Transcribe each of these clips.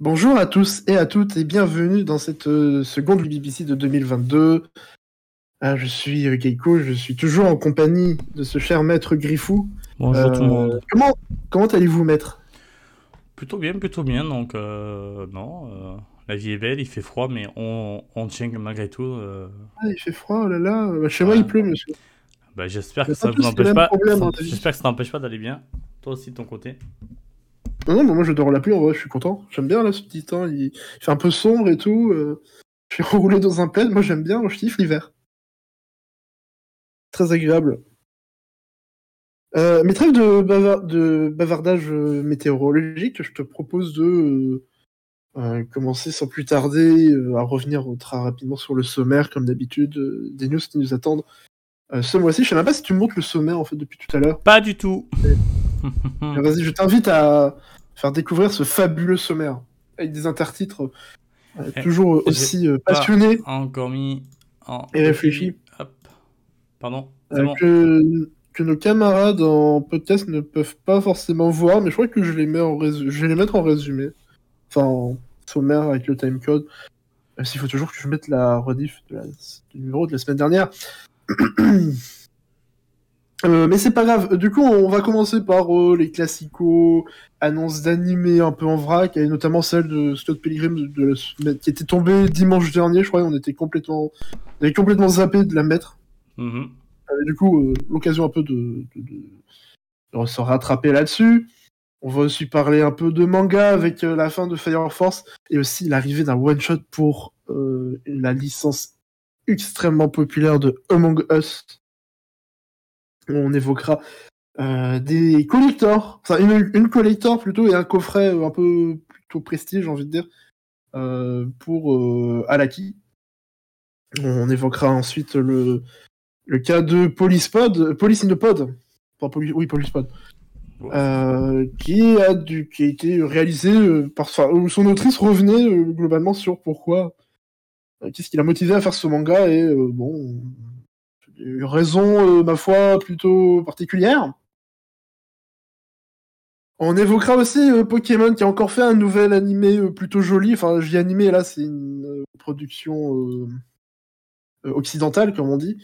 Bonjour à tous et à toutes et bienvenue dans cette euh, seconde BBC de 2022. Ah, je suis euh, Keiko, je suis toujours en compagnie de ce cher maître Griffou. Bonjour tout le Euh, monde. Comment, comment allez-vous, maître? Plutôt bien, plutôt bien. Donc, euh, non, la vie est belle, il fait froid, mais on, on tient malgré tout. ah, Il fait froid, oh là là. Bah, Chez moi, il pleut, monsieur. bah, j'espère a que ça vous empêche pas. hein. J'espère que ça t'empêche pas d'aller bien. Toi aussi de ton côté. Non, non, mais moi, j'adore la pluie, en vrai, je suis content. J'aime bien, là, ce petit temps. Il, il fait un peu sombre et tout. euh, Je suis enroulé dans un plaid. Moi, j'aime bien, moi, je kiffe l'hiver. Très agréable. Euh, mais trêve de, bava- de bavardage euh, météorologique, je te propose de euh, commencer sans plus tarder à revenir très rapidement sur le sommaire, comme d'habitude, des news qui nous attendent euh, ce mois-ci. Je sais même pas si tu me montres le sommaire en fait depuis tout à l'heure. Pas du tout. Vas-y, je t'invite à faire découvrir ce fabuleux sommaire avec des intertitres euh, Eh, toujours aussi euh, pas passionnés Encore mis en. et réfléchis. Hop. Pardon. Euh, bon. que, que nos camarades en podcast ne peuvent pas forcément voir, mais je crois que je les mets en résu- je vais les mettre en résumé, enfin en sommaire avec le timecode. S'il faut toujours que je mette la rediff de la- du numéro de la semaine dernière. Euh, mais c'est pas grave. Du coup, on va commencer par euh, les classicos, annonces d'animés un peu en vrac, et notamment celle de Scott Pilgrim de, de la semaine- qui était tombée dimanche dernier, je crois. On était complètement, on avait complètement zappé de la mettre. Mhm. Euh, du coup, euh, l'occasion un peu de, de- de- se rattraper là-dessus. On va aussi parler un peu de manga avec la fin de Fire Force et aussi l'arrivée d'un one-shot pour euh, la licence extrêmement populaire de Among Us. On évoquera euh, des collectors, enfin une, une collector plutôt et un coffret euh, un peu plutôt prestige, j'ai envie de dire, euh, pour euh, Alaki. On évoquera ensuite le, le cas de Policepod, Police in the Pod, Enfin, Poli- oui, Ouais. euh, qui, a du, qui a été réalisé par enfin, où son autrice revenait globalement sur pourquoi, qu'est-ce qui l'a motivé à faire ce manga et bon, une raison, euh, ma foi, plutôt particulière. On évoquera aussi euh, Pokémon qui a encore fait un nouvel animé euh, plutôt joli. Enfin, j'y animé là, c'est une production occidentale, comme on dit.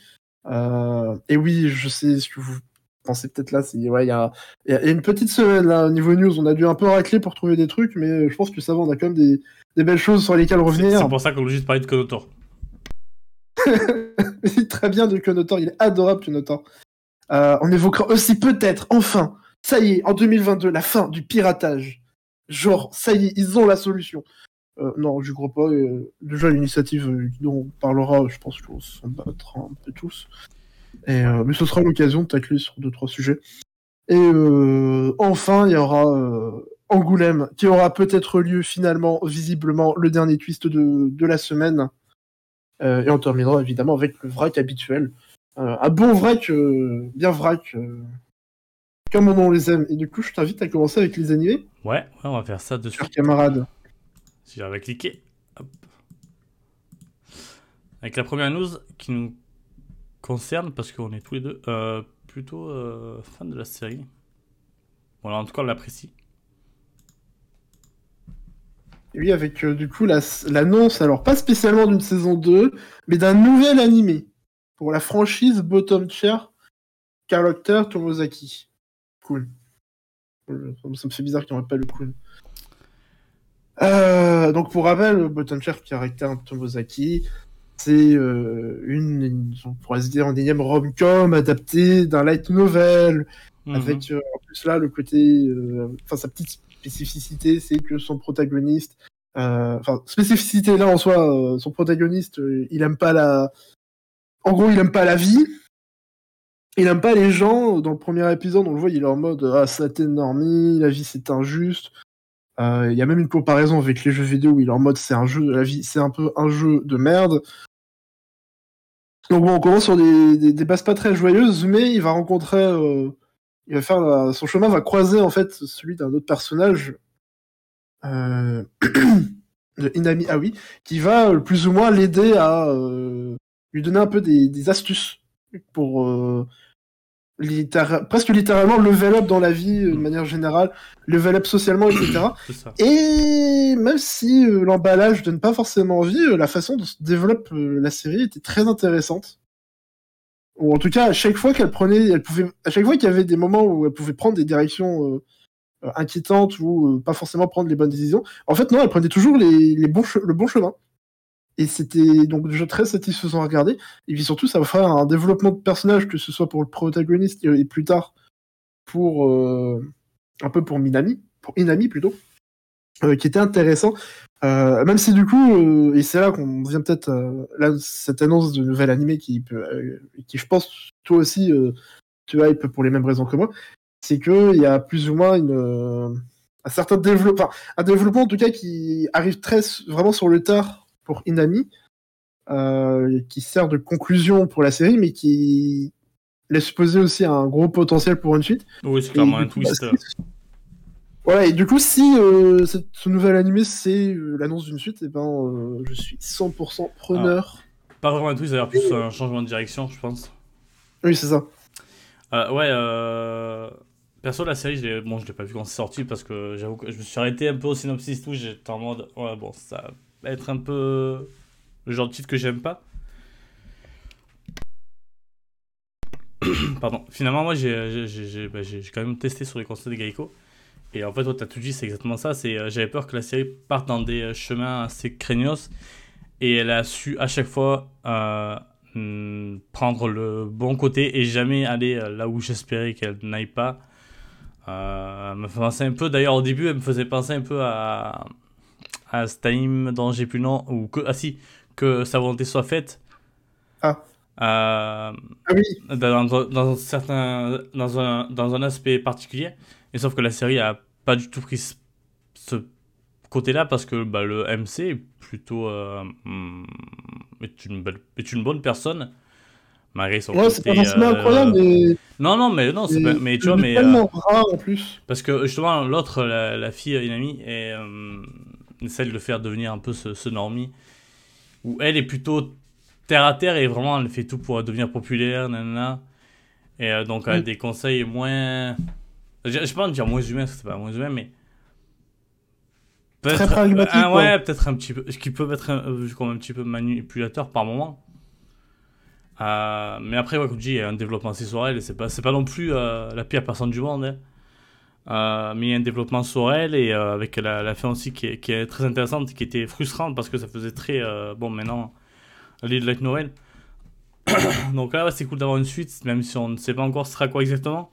Et oui, je sais ce que vous pensez peut-être là. C'est ouais, il y a, y une petite semaine là au niveau news, on a dû un peu racler pour trouver des trucs, mais je pense que ça va, on a quand même des, belles choses sur lesquelles revenir. c'est pour ça qu'on veut juste parler de Konotor. Très bien de Konotor, il est adorable. Euh, on évoquera aussi peut-être, enfin, ça y est, en 2022, la fin du piratage. Genre, ça y est, ils ont la solution. Euh, non, je crois pas. euh, déjà, l'initiative euh, dont on parlera, je pense qu'on s'en battra un peu tous. Et, euh, mais ce sera l'occasion de tacler sur deux, trois sujets. Et euh, enfin, il y aura euh, Angoulême, qui aura peut-être lieu finalement, visiblement, le dernier twist de, de la semaine. Euh, et on terminera évidemment avec le vrac habituel. Euh, un bon vrac, euh, bien vrac, comme on les aime. Et du coup, je t'invite à commencer avec les animés, Ouais, ouais, on va faire ça de suite. camarades. Si j'avais cliqué. Hop. Avec la première news qui nous concerne, parce qu'on est tous les deux euh, plutôt euh, fans de la série. Voilà, en tout cas, on l'apprécie. Oui, avec euh, du coup la- l'annonce, alors pas spécialement d'une saison 2, mais d'un nouvel animé pour la franchise Bottom Chair Character Tomozaki. Cool. Cool. Ça me fait bizarre qu'il n'y aurait pas le cool. Euh, donc pour rappel, Bottom Chair Character Tomozaki, c'est euh, une, on pourrait se dire, une énième rom-com adaptée d'un light novel, Mhm. avec euh, en plus là le côté euh, enfin sa petite spécificité c'est que son protagoniste euh, enfin spécificité là en soi euh, son protagoniste euh, il aime pas la en gros il aime pas la vie. Il aime pas les gens. Dans le premier épisode on le voit il est en mode ah ça t'énormie la vie c'est injuste. Euh, il y a même une comparaison avec les jeux vidéo où il est en mode c'est un jeu la vie c'est un peu un jeu de merde. Donc bon on commence sur des, des, bases pas très joyeuses mais il va rencontrer euh, il va faire la- son chemin va croiser en fait celui d'un autre personnage euh, de Inami Aoi qui va euh, plus ou moins l'aider à euh, lui donner un peu des, des astuces pour euh, presque littéralement level up dans la vie de manière générale, level up socialement, etc. Et même si l'emballage donne pas forcément envie, la façon dont se développe la série était très intéressante. Ou en tout cas, à chaque fois qu'elle prenait, elle pouvait, à chaque fois qu'il y avait des moments où elle pouvait prendre des directions inquiétantes ou pas forcément prendre les bonnes décisions, en fait non, elle prenait toujours le bon chemin. Et c'était donc déjà très satisfaisant à regarder. Et puis surtout, ça va faire un développement de personnage, que ce soit pour le protagoniste et plus tard pour euh, un peu pour Minami, pour Inami plutôt, euh, qui était intéressant. Euh, même si du coup, et c'est là qu'on vient peut-être là cette annonce de nouvel animé qui peut, qui je pense toi aussi tu hype pour les mêmes raisons que moi, c'est que il y a plus ou moins une un certain développement, un développement en tout cas qui arrive très vraiment sur le tard pour Inami, euh, qui sert de conclusion pour la série, mais qui laisse poser aussi un gros potentiel pour une suite. Oui, c'est clairement un twist. Bah, voilà, et du coup, si euh, ce nouvel animé c'est euh, l'annonce d'une suite, et eh ben, je suis 100% preneur. pas vraiment un twist, d'ailleurs, plus un changement de direction, je pense. Oui, c'est ça. ouais, perso, la série, je l'ai bon, pas vu quand c'est sorti parce que j'avoue que je me suis arrêté un peu au synopsis tout. J'étais en mode, ouais, bon, ça être un peu le genre de titre que j'aime pas. Pardon. Finalement, moi, j'ai bah, quand même testé sur les conseils de Geico. Et en fait, toi, t'as tout dit, c'est exactement ça. C'est, euh, j'avais peur que la série parte dans des euh, chemins assez craignos. Et elle a su à chaque fois euh, hmm, prendre le bon côté et jamais aller là où j'espérais qu'elle n'aille pas. me fait penser un peu, d'ailleurs, au début, elle me faisait penser un peu à, à Steam dont j'ai plus le nom, ou que, ah si, que sa volonté soit faite. Ah. Euh, ah oui. Dans, dans, un certain, dans, un, dans un aspect particulier. Et sauf que la série a pas du tout pris ce, côté-là parce que bah, le MC est plutôt euh, hmm, est, une belle, est une bonne personne malgré son ouais, c'est pas forcément euh, incroyable mais non non mais non c'est pas... mais tu vois mais tellement rare en plus parce que justement l'autre la, la, fille une amie est celle de faire devenir un peu ce, ce normie, où elle est plutôt terre à terre et vraiment elle fait tout pour devenir populaire, nanana. Et euh, donc elle a mm. des conseils moins. Je, ne peux pas dire moins que c'est pas moins humain, mais. Très pragmatique. Ah, ouais, peut-être un petit peu. Ce qui peut être un, comme un petit peu manipulateur par moment. Euh, mais après, ouais, comme je dis, il y a un développement sensoriel et c'est pas, pas non plus euh, la pire personne du monde. Hein. Euh, mais il y a un développement sur elle et euh, avec la, la, fin aussi qui est, qui est, très intéressante, qui était frustrante parce que ça faisait très euh, bon maintenant Like Noël. Donc là, c'est cool d'avoir une suite, même si on ne sait pas encore ce sera quoi exactement.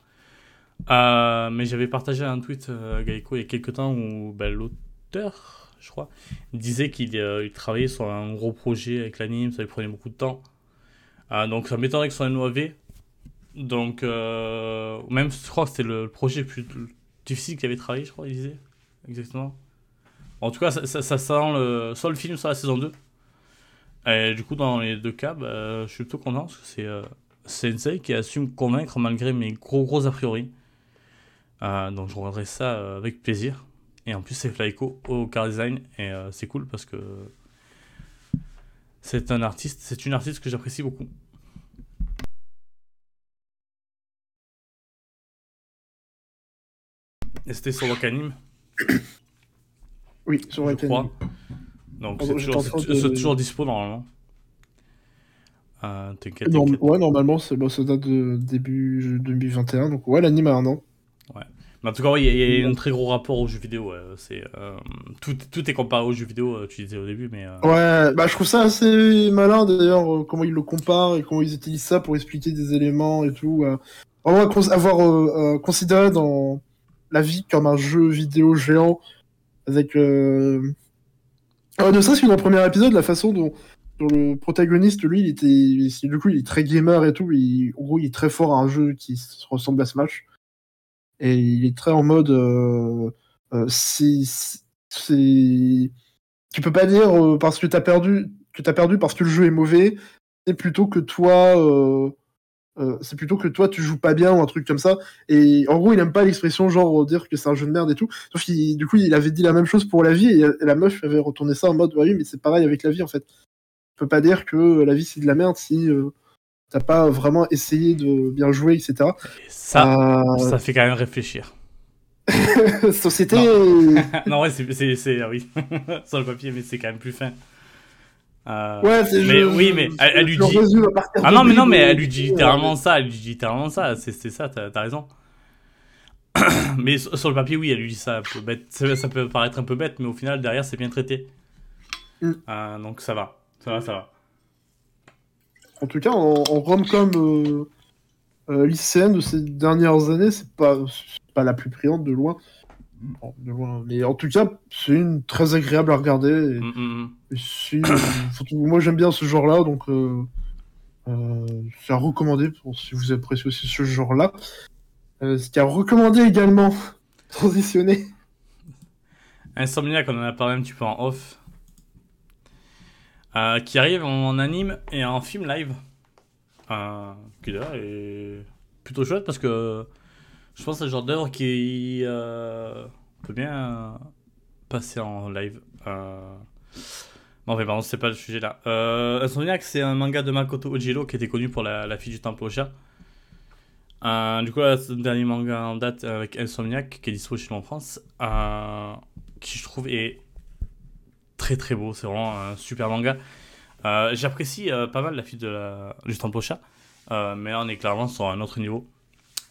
Mais j'avais partagé un tweet Gaiko il y a quelques temps où ben, l'auteur, je crois, disait qu'il il travaillait sur un gros projet avec l'anime, ça lui prenait beaucoup de temps. donc ça m'étonnerait que ce soit un OAV. Donc, même je crois que c'était le projet plus, difficile qu'il avait travaillé, je crois, il disait. Exactement. En tout cas, ça, ça, sent le, soit le film, soit la saison 2. Et du coup, dans les deux cas, bah, je suis plutôt content parce que c'est euh, Sensei qui a su me convaincre malgré mes gros gros a priori. Euh, donc je regarderai ça euh, avec plaisir. Et en plus, c'est Flyco au car design. Et euh, c'est cool parce que c'est un artiste, c'est une artiste que j'apprécie beaucoup. Et c'était sur Wakanim Oui, sur Wakanim. Donc c'est toujours, toujours, dispo normalement. Euh, t'inquiète. ouais, normalement, c'est bon, ça date de début 2021. Donc ouais, l'anime a un an. Ouais. Mais en tout cas, il y, a un très gros rapport aux jeux vidéo. C'est euh, tout, tout, est comparé aux jeux vidéo, euh, tu disais au début, mais. Ouais, bah je trouve ça assez malin d'ailleurs comment ils le comparent et comment ils utilisent ça pour expliquer des éléments et tout. vraiment avoir considéré dans la vie comme un jeu vidéo géant avec euh... euh ne serait-ce que dans le premier épisode la façon dont, le protagoniste lui il était du coup il est très gamer et tout il, en gros il est très fort à un jeu qui ressemble à Smash et il est très en mode euh, euh, tu peux pas dire euh, parce que t'as perdu que t'as perdu parce que le jeu est mauvais c'est plutôt que toi c'est plutôt que toi tu joues pas bien ou un truc comme ça. Et en gros, il aime pas l'expression genre dire que c'est un jeu de merde et tout. Sauf qu'il, du coup, il avait dit la même chose pour la vie et, la meuf avait retourné ça en mode oui, mais c'est pareil avec la vie en fait. Tu peux pas dire que la vie c'est de la merde si t'as pas vraiment essayé de bien jouer, etc. Et ça, Euh, ça fait quand même réfléchir. Société. non, ouais, c'est, ah oui, sur le papier, mais c'est quand même plus fin. Euh, Ouais, c'est mais je- oui, mais elle, elle lui dit. Ah non, mais non, mais elle lui dit euh, littéralement ça, elle lui dit littéralement ça, c'est, ça, t'as, t'as raison. mais sur, le papier, oui, elle lui dit ça bête. Ça, ça peut paraître un peu bête, mais au final, derrière, c'est bien traité. Mm. Euh, donc ça va, ça va, ça va. En tout cas, en, en rom-com euh, euh, lycéenne de ces dernières années, c'est pas, pas la plus brillante de loin. Bon, de loin. Mais en tout cas, c'est une très agréable à regarder. Et, Mm, mm, mm. et euh, surtout, moi, j'aime bien ce genre-là, donc euh, euh, c'est à recommander pour, si vous appréciez aussi ce genre-là. Euh, ce qui a recommandé également, transitionner. Insomniac, on en a parlé un petit peu en off. Euh, qui arrive en anime et en film live. Euh, qui d'ailleurs est plutôt chouette parce que je pense que c'est le genre d'œuvre qui euh, peut bien passer en live. Euh... Bon, enfin, pardon, c'est pas le sujet là. Euh, Insomniac, c'est un manga de Makoto Ojiro qui était connu pour la, fille du temple au chat. Euh, du coup, là, le dernier manga en date avec Insomniac qui est dispo chez nous en France. Euh, qui je trouve est très très beau. C'est vraiment un super manga. Euh, J'apprécie euh, pas mal la fille de la, du chat. Euh, mais on est clairement sur un autre niveau.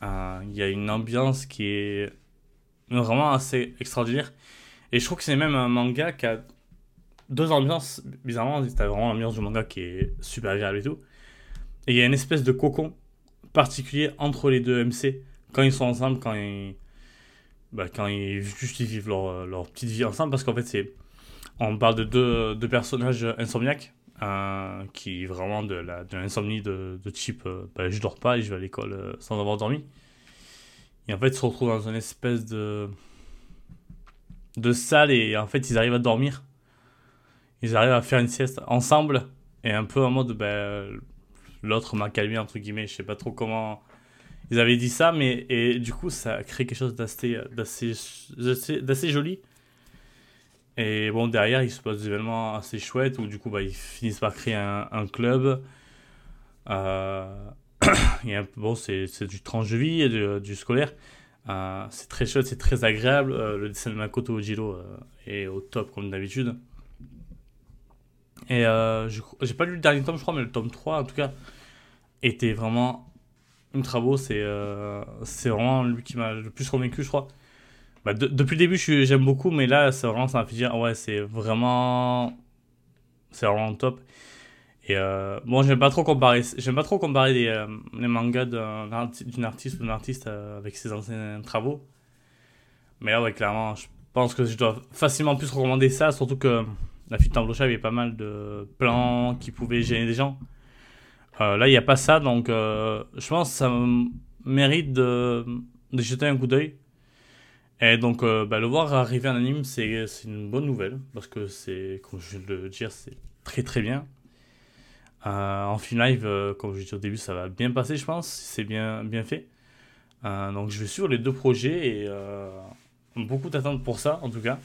Euh, Il y a une ambiance qui est vraiment assez extraordinaire. Et je trouve que c'est même un manga qui a deux ambiances. Bizarrement, t'as vraiment l'ambiance du manga qui est super agréable et tout. Et il y a une espèce de cocon particulier entre les deux MC quand ils sont ensemble, quand ils, bah, quand ils juste ils vivent leur, leur petite vie ensemble. Parce qu'en fait, c'est on parle de deux, deux personnages insomniaques euh, qui vraiment de la de l'insomnie de, de type euh, bah, je dors pas et je vais à l'école euh, sans avoir dormi. Et en fait, ils se retrouvent dans une espèce de de salle et en fait, ils arrivent à dormir. Ils arrivent à faire une sieste ensemble et un peu en mode bah, l'autre m'a calmé entre guillemets. Je sais pas trop comment ils avaient dit ça, mais et du coup, ça crée quelque chose d'assez d'assez d'assez joli. Et bon, derrière, il se passe des événements assez chouettes où du coup, bah, ils finissent par créer un, club. Euh, bon, c'est du tranche de vie et du scolaire. Euh, c'est très chouette, c'est très agréable. Euh, le dessin de Makoto Ojiro est au top comme d'habitude. Et j'ai pas lu le dernier tome, je crois, mais le tome 3 en tout cas était vraiment ultra beau. C'est vraiment lui qui m'a le plus convaincu, je crois. Bah, de- depuis le début, j'aime beaucoup, mais là, c'est vraiment, ça m'a fait dire, ouais, c'est vraiment, c'est vraiment top. Et euh, bon, j'aime pas trop comparer, pas trop comparer les, euh, mangas d'un d'une artiste ou d'un artiste euh, avec ses anciens travaux. Mais là, ouais, clairement, je pense que je dois facilement plus recommander ça, surtout que la fille de Tamblocha avait pas mal de plans qui pouvaient gêner des gens. Là, il n'y a pas ça, donc je pense que ça mérite de jeter un coup d'œil. Et donc, euh, bah, le voir arriver en anime, c'est une bonne nouvelle, parce que c'est, comme je viens de le dire, c'est très très bien. Euh, en film live, euh, comme je disais au début, ça va bien passer, je pense, c'est bien, bien fait. Donc, je vais suivre les deux projets et beaucoup d'attentes pour ça, en tout cas.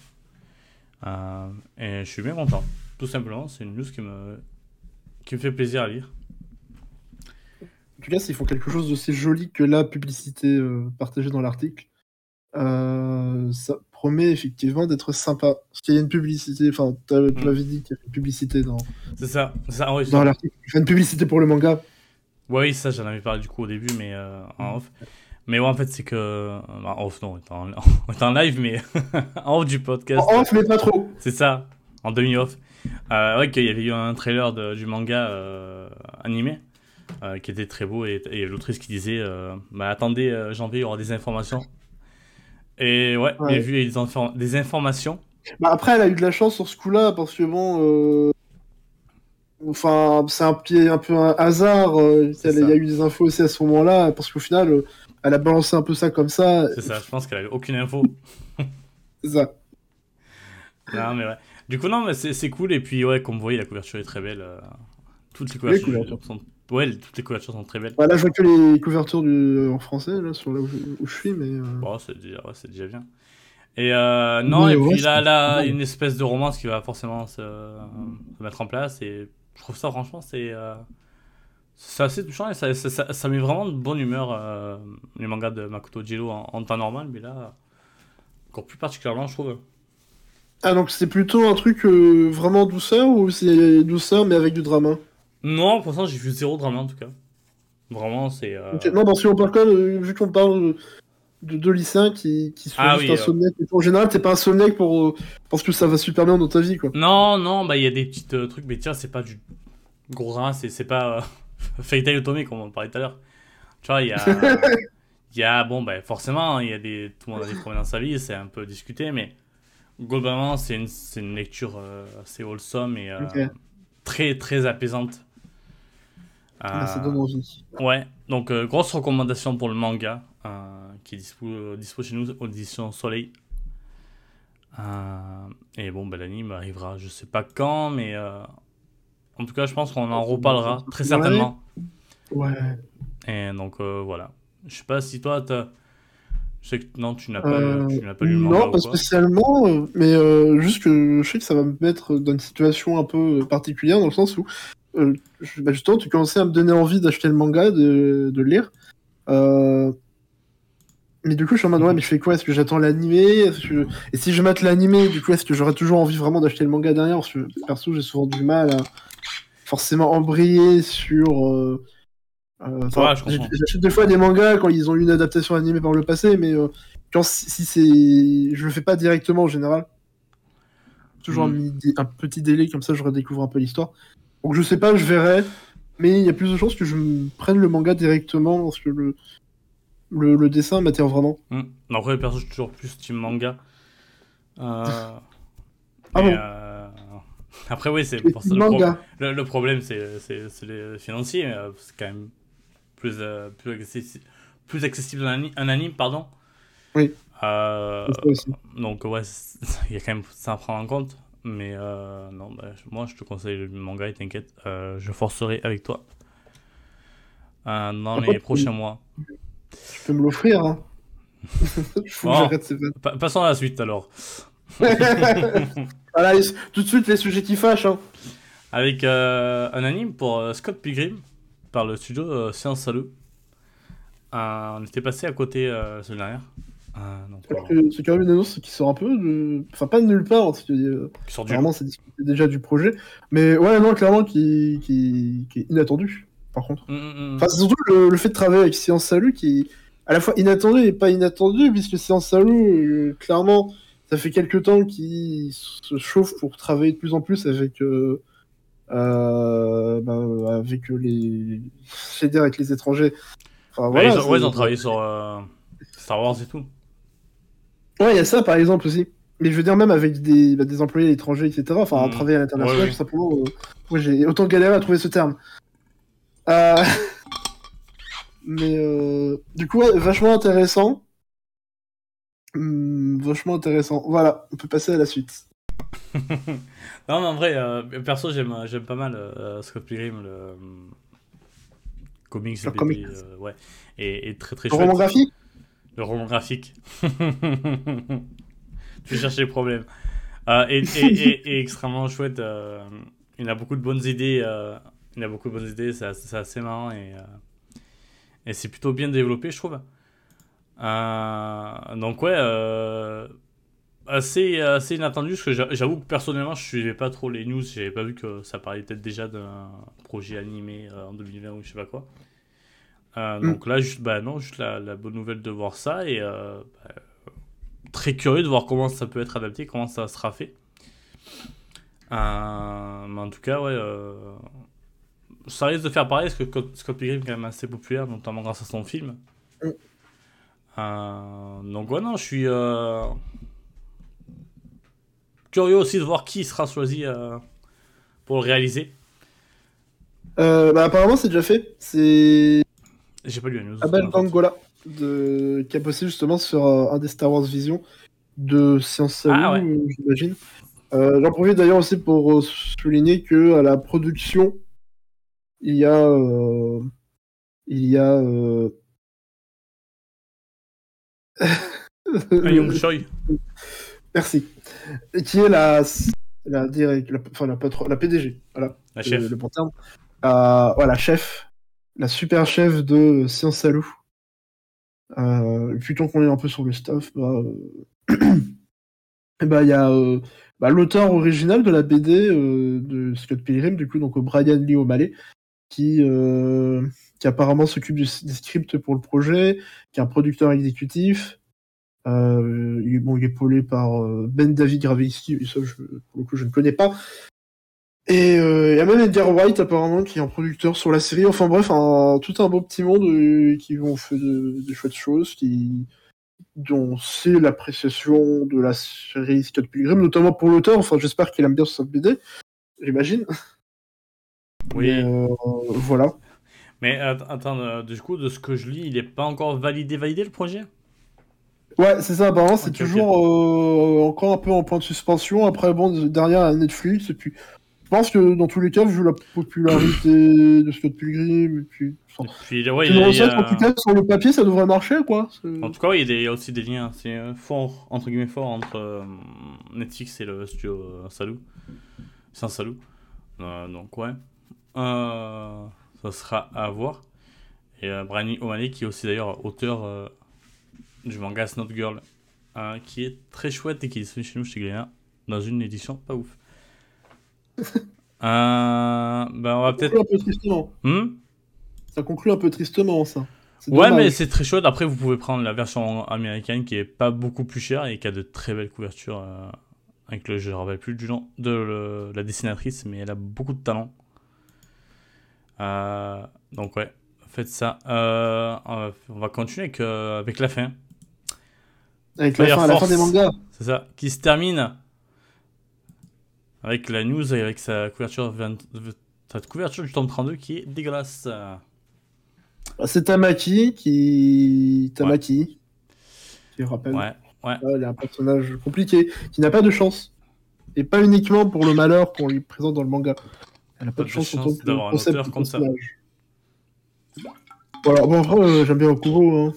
Et je suis bien content, tout simplement. C'est une news qui me, qui me fait plaisir à lire. En tout cas, s'ils font quelque chose d'aussi joli que la publicité partagée dans l'article, euh, ça promet effectivement d'être sympa. Parce qu'il y a une publicité, enfin, tu Mm. m'avais dit qu'il y avait une publicité dans, C'est ça, dans l'article. Il fait une publicité pour le manga. Ouais, oui, ça, j'en avais parlé du coup au début, mais euh, en off. Mais ouais, en fait, c'est que. bah, en off, non, on est en, live, mais en off du podcast. En off, mais pas trop. C'est ça, en demi-off. Euh, ouais, qu'il y avait eu un trailer de- du manga animé qui était très beau et, et l'autrice qui disait bah, Attendez, janvier, il y aura des informations. Et ouais, Ouais. j'ai vu des, infor- des informations. Bah, après, elle a eu de la chance sur ce coup-là, parce que bon. euh, Enfin, c'est un, pied, un peu un hasard. euh, Il y a eu des infos aussi à ce moment-là, parce qu'au final, euh, elle a balancé un peu ça comme ça. C'est ça, je pense qu'elle avait aucune info. C'est ça. Non, mais ouais. Du coup, non, mais c'est cool. Et puis, ouais, comme vous voyez, la couverture est très belle. Toutes les couvertures, couvertures. sont. Ouais, toutes les couvertures sont très belles. Bah, là, je vois que les couvertures du... en français, là, sur là où je, où je suis, mais. euh, Bon, c'est déjà, ouais, c'est déjà bien. Et euh, non, Oui, et ouais, puis là, là, une espèce de romance qui va forcément se, se mettre en place. Et je trouve ça, franchement, c'est euh, C'est assez touchant et ça, ça, ça- ça met vraiment de bonne humeur les mangas de Makoto Jiro en, en temps normal, mais là, encore plus particulièrement, je trouve. Ah, donc c'est plutôt un truc vraiment douceur ou c'est douceur mais avec du drama? Non, pour l'instant, j'ai vu zéro drama en tout cas. Vraiment, c'est. euh, Ok, Non, parce qu'on parle quand même, euh, vu qu'on parle de deux lycéens qui, qui sont Ah juste oui, insomniaques. tout. En général, t'es pas insomniaque pour, euh, parce que ça va super bien dans ta vie, quoi. Non, non, bah il y a des petits euh, trucs, mais tiens, c'est pas du gros drama, c'est c'est pas euh, Tail Otome comme on parlait tout à l'heure. Tu vois, il y a. Il y a, bon, bah forcément, il y a des. Tout le monde a des problèmes dans sa vie, c'est un peu discuté, mais globalement, c'est une, c'est une lecture euh, assez wholesome et euh, très, très apaisante. Ah, ça Euh, donne envie. Ouais, donc euh, grosse recommandation pour le manga euh, qui est dispo, dispo chez nous aux éditions Soleil. Euh, et bon, ben, l'anime arrivera, je sais pas quand, mais en tout cas, je pense qu'on en reparlera très certainement. Ouais. Et donc euh, voilà. Je sais pas si toi, t'as- je sais que non, tu n'as pas, Euh, tu n'as pas lu le manga non, pas spécialement, mais euh, juste que je sais que ça va me mettre dans une situation un peu particulière, dans le sens où, euh, bah, justement, tu commençais à me donner envie d'acheter le manga, de, de le lire. Euh, Mais du coup, je suis en mode, ouais, mais je fais quoi? Est-ce que j'attends l'animé? Que- Et si je mate l'animé, du coup, est-ce que j'aurais toujours envie vraiment d'acheter le manga derrière? Parce que, perso, j'ai souvent du mal à forcément embrayer sur... euh, euh, enfin, Ouais, J'achète des fois des mangas quand ils ont eu une adaptation animée par le passé, mais euh, quand si, c'est... Je le fais pas directement, en général. Toujours Mm. un, un petit délai, comme ça, je redécouvre un peu l'histoire. Donc, je sais pas, je verrai. Mais il y a plus de chances que je me prenne le manga directement, parce que le, le, le dessin m'attire vraiment. Hmm. Après, perso, je suis toujours plus team manga. Euh, Ah bon euh, Après, oui, c'est pour ça le, pro- le, le problème, c'est c'est- c'est les financiers. euh, C'est quand même plus, plus, accessi- plus accessible un, ani- un anime, pardon. Oui. Donc, ouais, il y a quand même ça à prendre en compte. Mais euh, non, bah, moi, je te conseille le manga et t'inquiète, euh, je forcerai avec toi euh, dans les prochains mois. Tu peux me l'offrir, hein. Faut que j'arrête ces vannes. Pa- passons à la suite alors. voilà, les- tout de suite les sujets qui fâchent, hein. Avec un anime pour Scott Pilgrim par le studio Science Salut. On était passé à côté euh, la Euh, Alors euh, que C'est quand même une annonce qui sort un peu de... Enfin, pas de nulle part, parce que euh, qui sort du vraiment, c'est déjà du projet. Mais ouais, non, clairement, qui, qui, qui est inattendu, par contre. Hum, hum, hum. Enfin, c'est surtout le, le fait de travailler avec Science Salut qui est à la fois inattendu et pas inattendu, puisque Science Salut, euh, clairement, ça fait quelques temps qu'il se chauffe pour travailler de plus en plus avec, euh, euh, bah, avec les, avec les étrangers. Enfin, Ouais, voilà, ils, ont, ouais, ils ont travaillé sur euh, Star Wars et tout. Ouais, il y a ça par exemple aussi. Mais je veux dire, même avec des, bah, des employés à l'étranger, etc. Enfin, à Mm. travailler à l'international, Ouais, tout simplement. euh, moi, j'ai autant galéré à trouver ce terme. Euh, Mais euh, du coup, ouais, vachement intéressant. Hmm, vachement intéressant. Voilà, on peut passer à la suite. Non, mais en vrai, perso, j'aime j'aime pas mal Scott Pilgrim, le comics, Le BD, comics. ouais, et, et très très Le chouette. roman graphique? Le roman graphique. tu cherches les problèmes. Euh, et, extrêmement chouette. euh, il a beaucoup de bonnes idées. euh, il a beaucoup de bonnes idées. C'est assez, marrant et, c'est plutôt bien développé, je trouve. Donc ouais, assez, assez inattendu parce que j'a- j'avoue que personnellement, je suivais pas trop les news. J'avais pas vu que ça parlait peut-être déjà d'un projet animé en 2020 ou je sais pas quoi. Euh, Mm. Donc là, juste, bah non, juste la, la bonne nouvelle de voir ça et euh, bah, très curieux de voir comment ça peut être adapté, comment ça sera fait. Euh, mais en tout cas, ouais, ça risque de faire pareil parce que Scott Scott Pilgrim est quand même assez populaire, notamment grâce à son film. Mm. Donc ouais, non, je suis curieux aussi de voir qui sera choisi pour le réaliser. Euh, bah, apparemment, c'est déjà fait. C'est J'ai pas lu la news. Abel de... qui a bossé justement sur euh, un des Star Wars Vision de Science Ah ouais. j'imagine. Euh, J'en profite d'ailleurs aussi pour euh, souligner que à la production, il y a euh, il y a euh... Young Choi. Merci. Qui est la la direct, la, enfin la, patron- la PDG, voilà, La chef. le bon terme. Voilà, chef la super chef de Science Salou. Euh, plutôt qu'on est un peu sur le stuff, bah, bah, il y a bah, l'auteur original de la BD de Scott Pilgrim, du coup, donc Brian Lee O'Malley, qui, qui apparemment s'occupe des scripts pour le projet, qui est un producteur exécutif. Euh, il, bon, il est épaulé par Ben David Gravitsky, ça, je, pour le coup, je ne connais pas. Et euh, il y a même Edgar White apparemment qui est un producteur sur la série. Enfin bref, un, tout un beau petit monde euh, qui ont fait des chouettes choses, qui dont c'est l'appréciation de la série Scott Pilgrim, notamment pour l'auteur. Enfin, j'espère qu'il aime bien cette BD, j'imagine. Oui. euh, voilà. Mais attends, euh, du coup, de ce que je lis, il n'est pas encore validé, validé le projet? Ouais, c'est ça, apparemment, c'est toujours euh, encore un peu en point de suspension. Après, bon, derrière Netflix, et puis pense que dans tous les cas, vu la popularité de Scott Pilgrim, et puis. Enfin, puis ouais, a, en tout cas, sur le papier, ça devrait marcher, quoi. En tout cas, il y, a aussi des liens c'est fort, entre guillemets, fort entre euh, Netflix et le studio euh, Salou. Sans Salou. Euh, donc, ouais. Euh, ça sera à voir. Et euh, Brian O'Malley, qui est aussi d'ailleurs auteur du manga Snot Girl, qui est très chouette et qui est disponible chez nous, chez Glénat, dans une édition pas ouf. Euh, ben on va peut-être. un peu tristement. Hmm? Ça conclut un peu tristement, ça. Ouais, mais c'est très chouette. Après, vous pouvez prendre la version américaine qui est pas beaucoup plus chère et qui a de très belles couvertures. Euh, avec le, je ne rappelle plus du nom de la dessinatrice, mais elle a beaucoup de talent. Euh, donc, ouais, faites ça. on va continuer avec, avec la fin. Avec la fin, la fin des mangas. C'est ça, qui se termine avec la news et avec sa couverture, sa couverture du tome 32 qui est dégueulasse. Bah, c'est Tamaki qui. Tamaki. Ouais. Qui rappelle. Ouais, ouais. il est un personnage compliqué, qui n'a pas de chance. Et pas uniquement pour le malheur qu'on lui présente dans le manga. Elle n'a pas, de chance, chance d'avoir un auteur comme ça. Voilà, bon, après, euh, j'aime bien Okubo. Hein.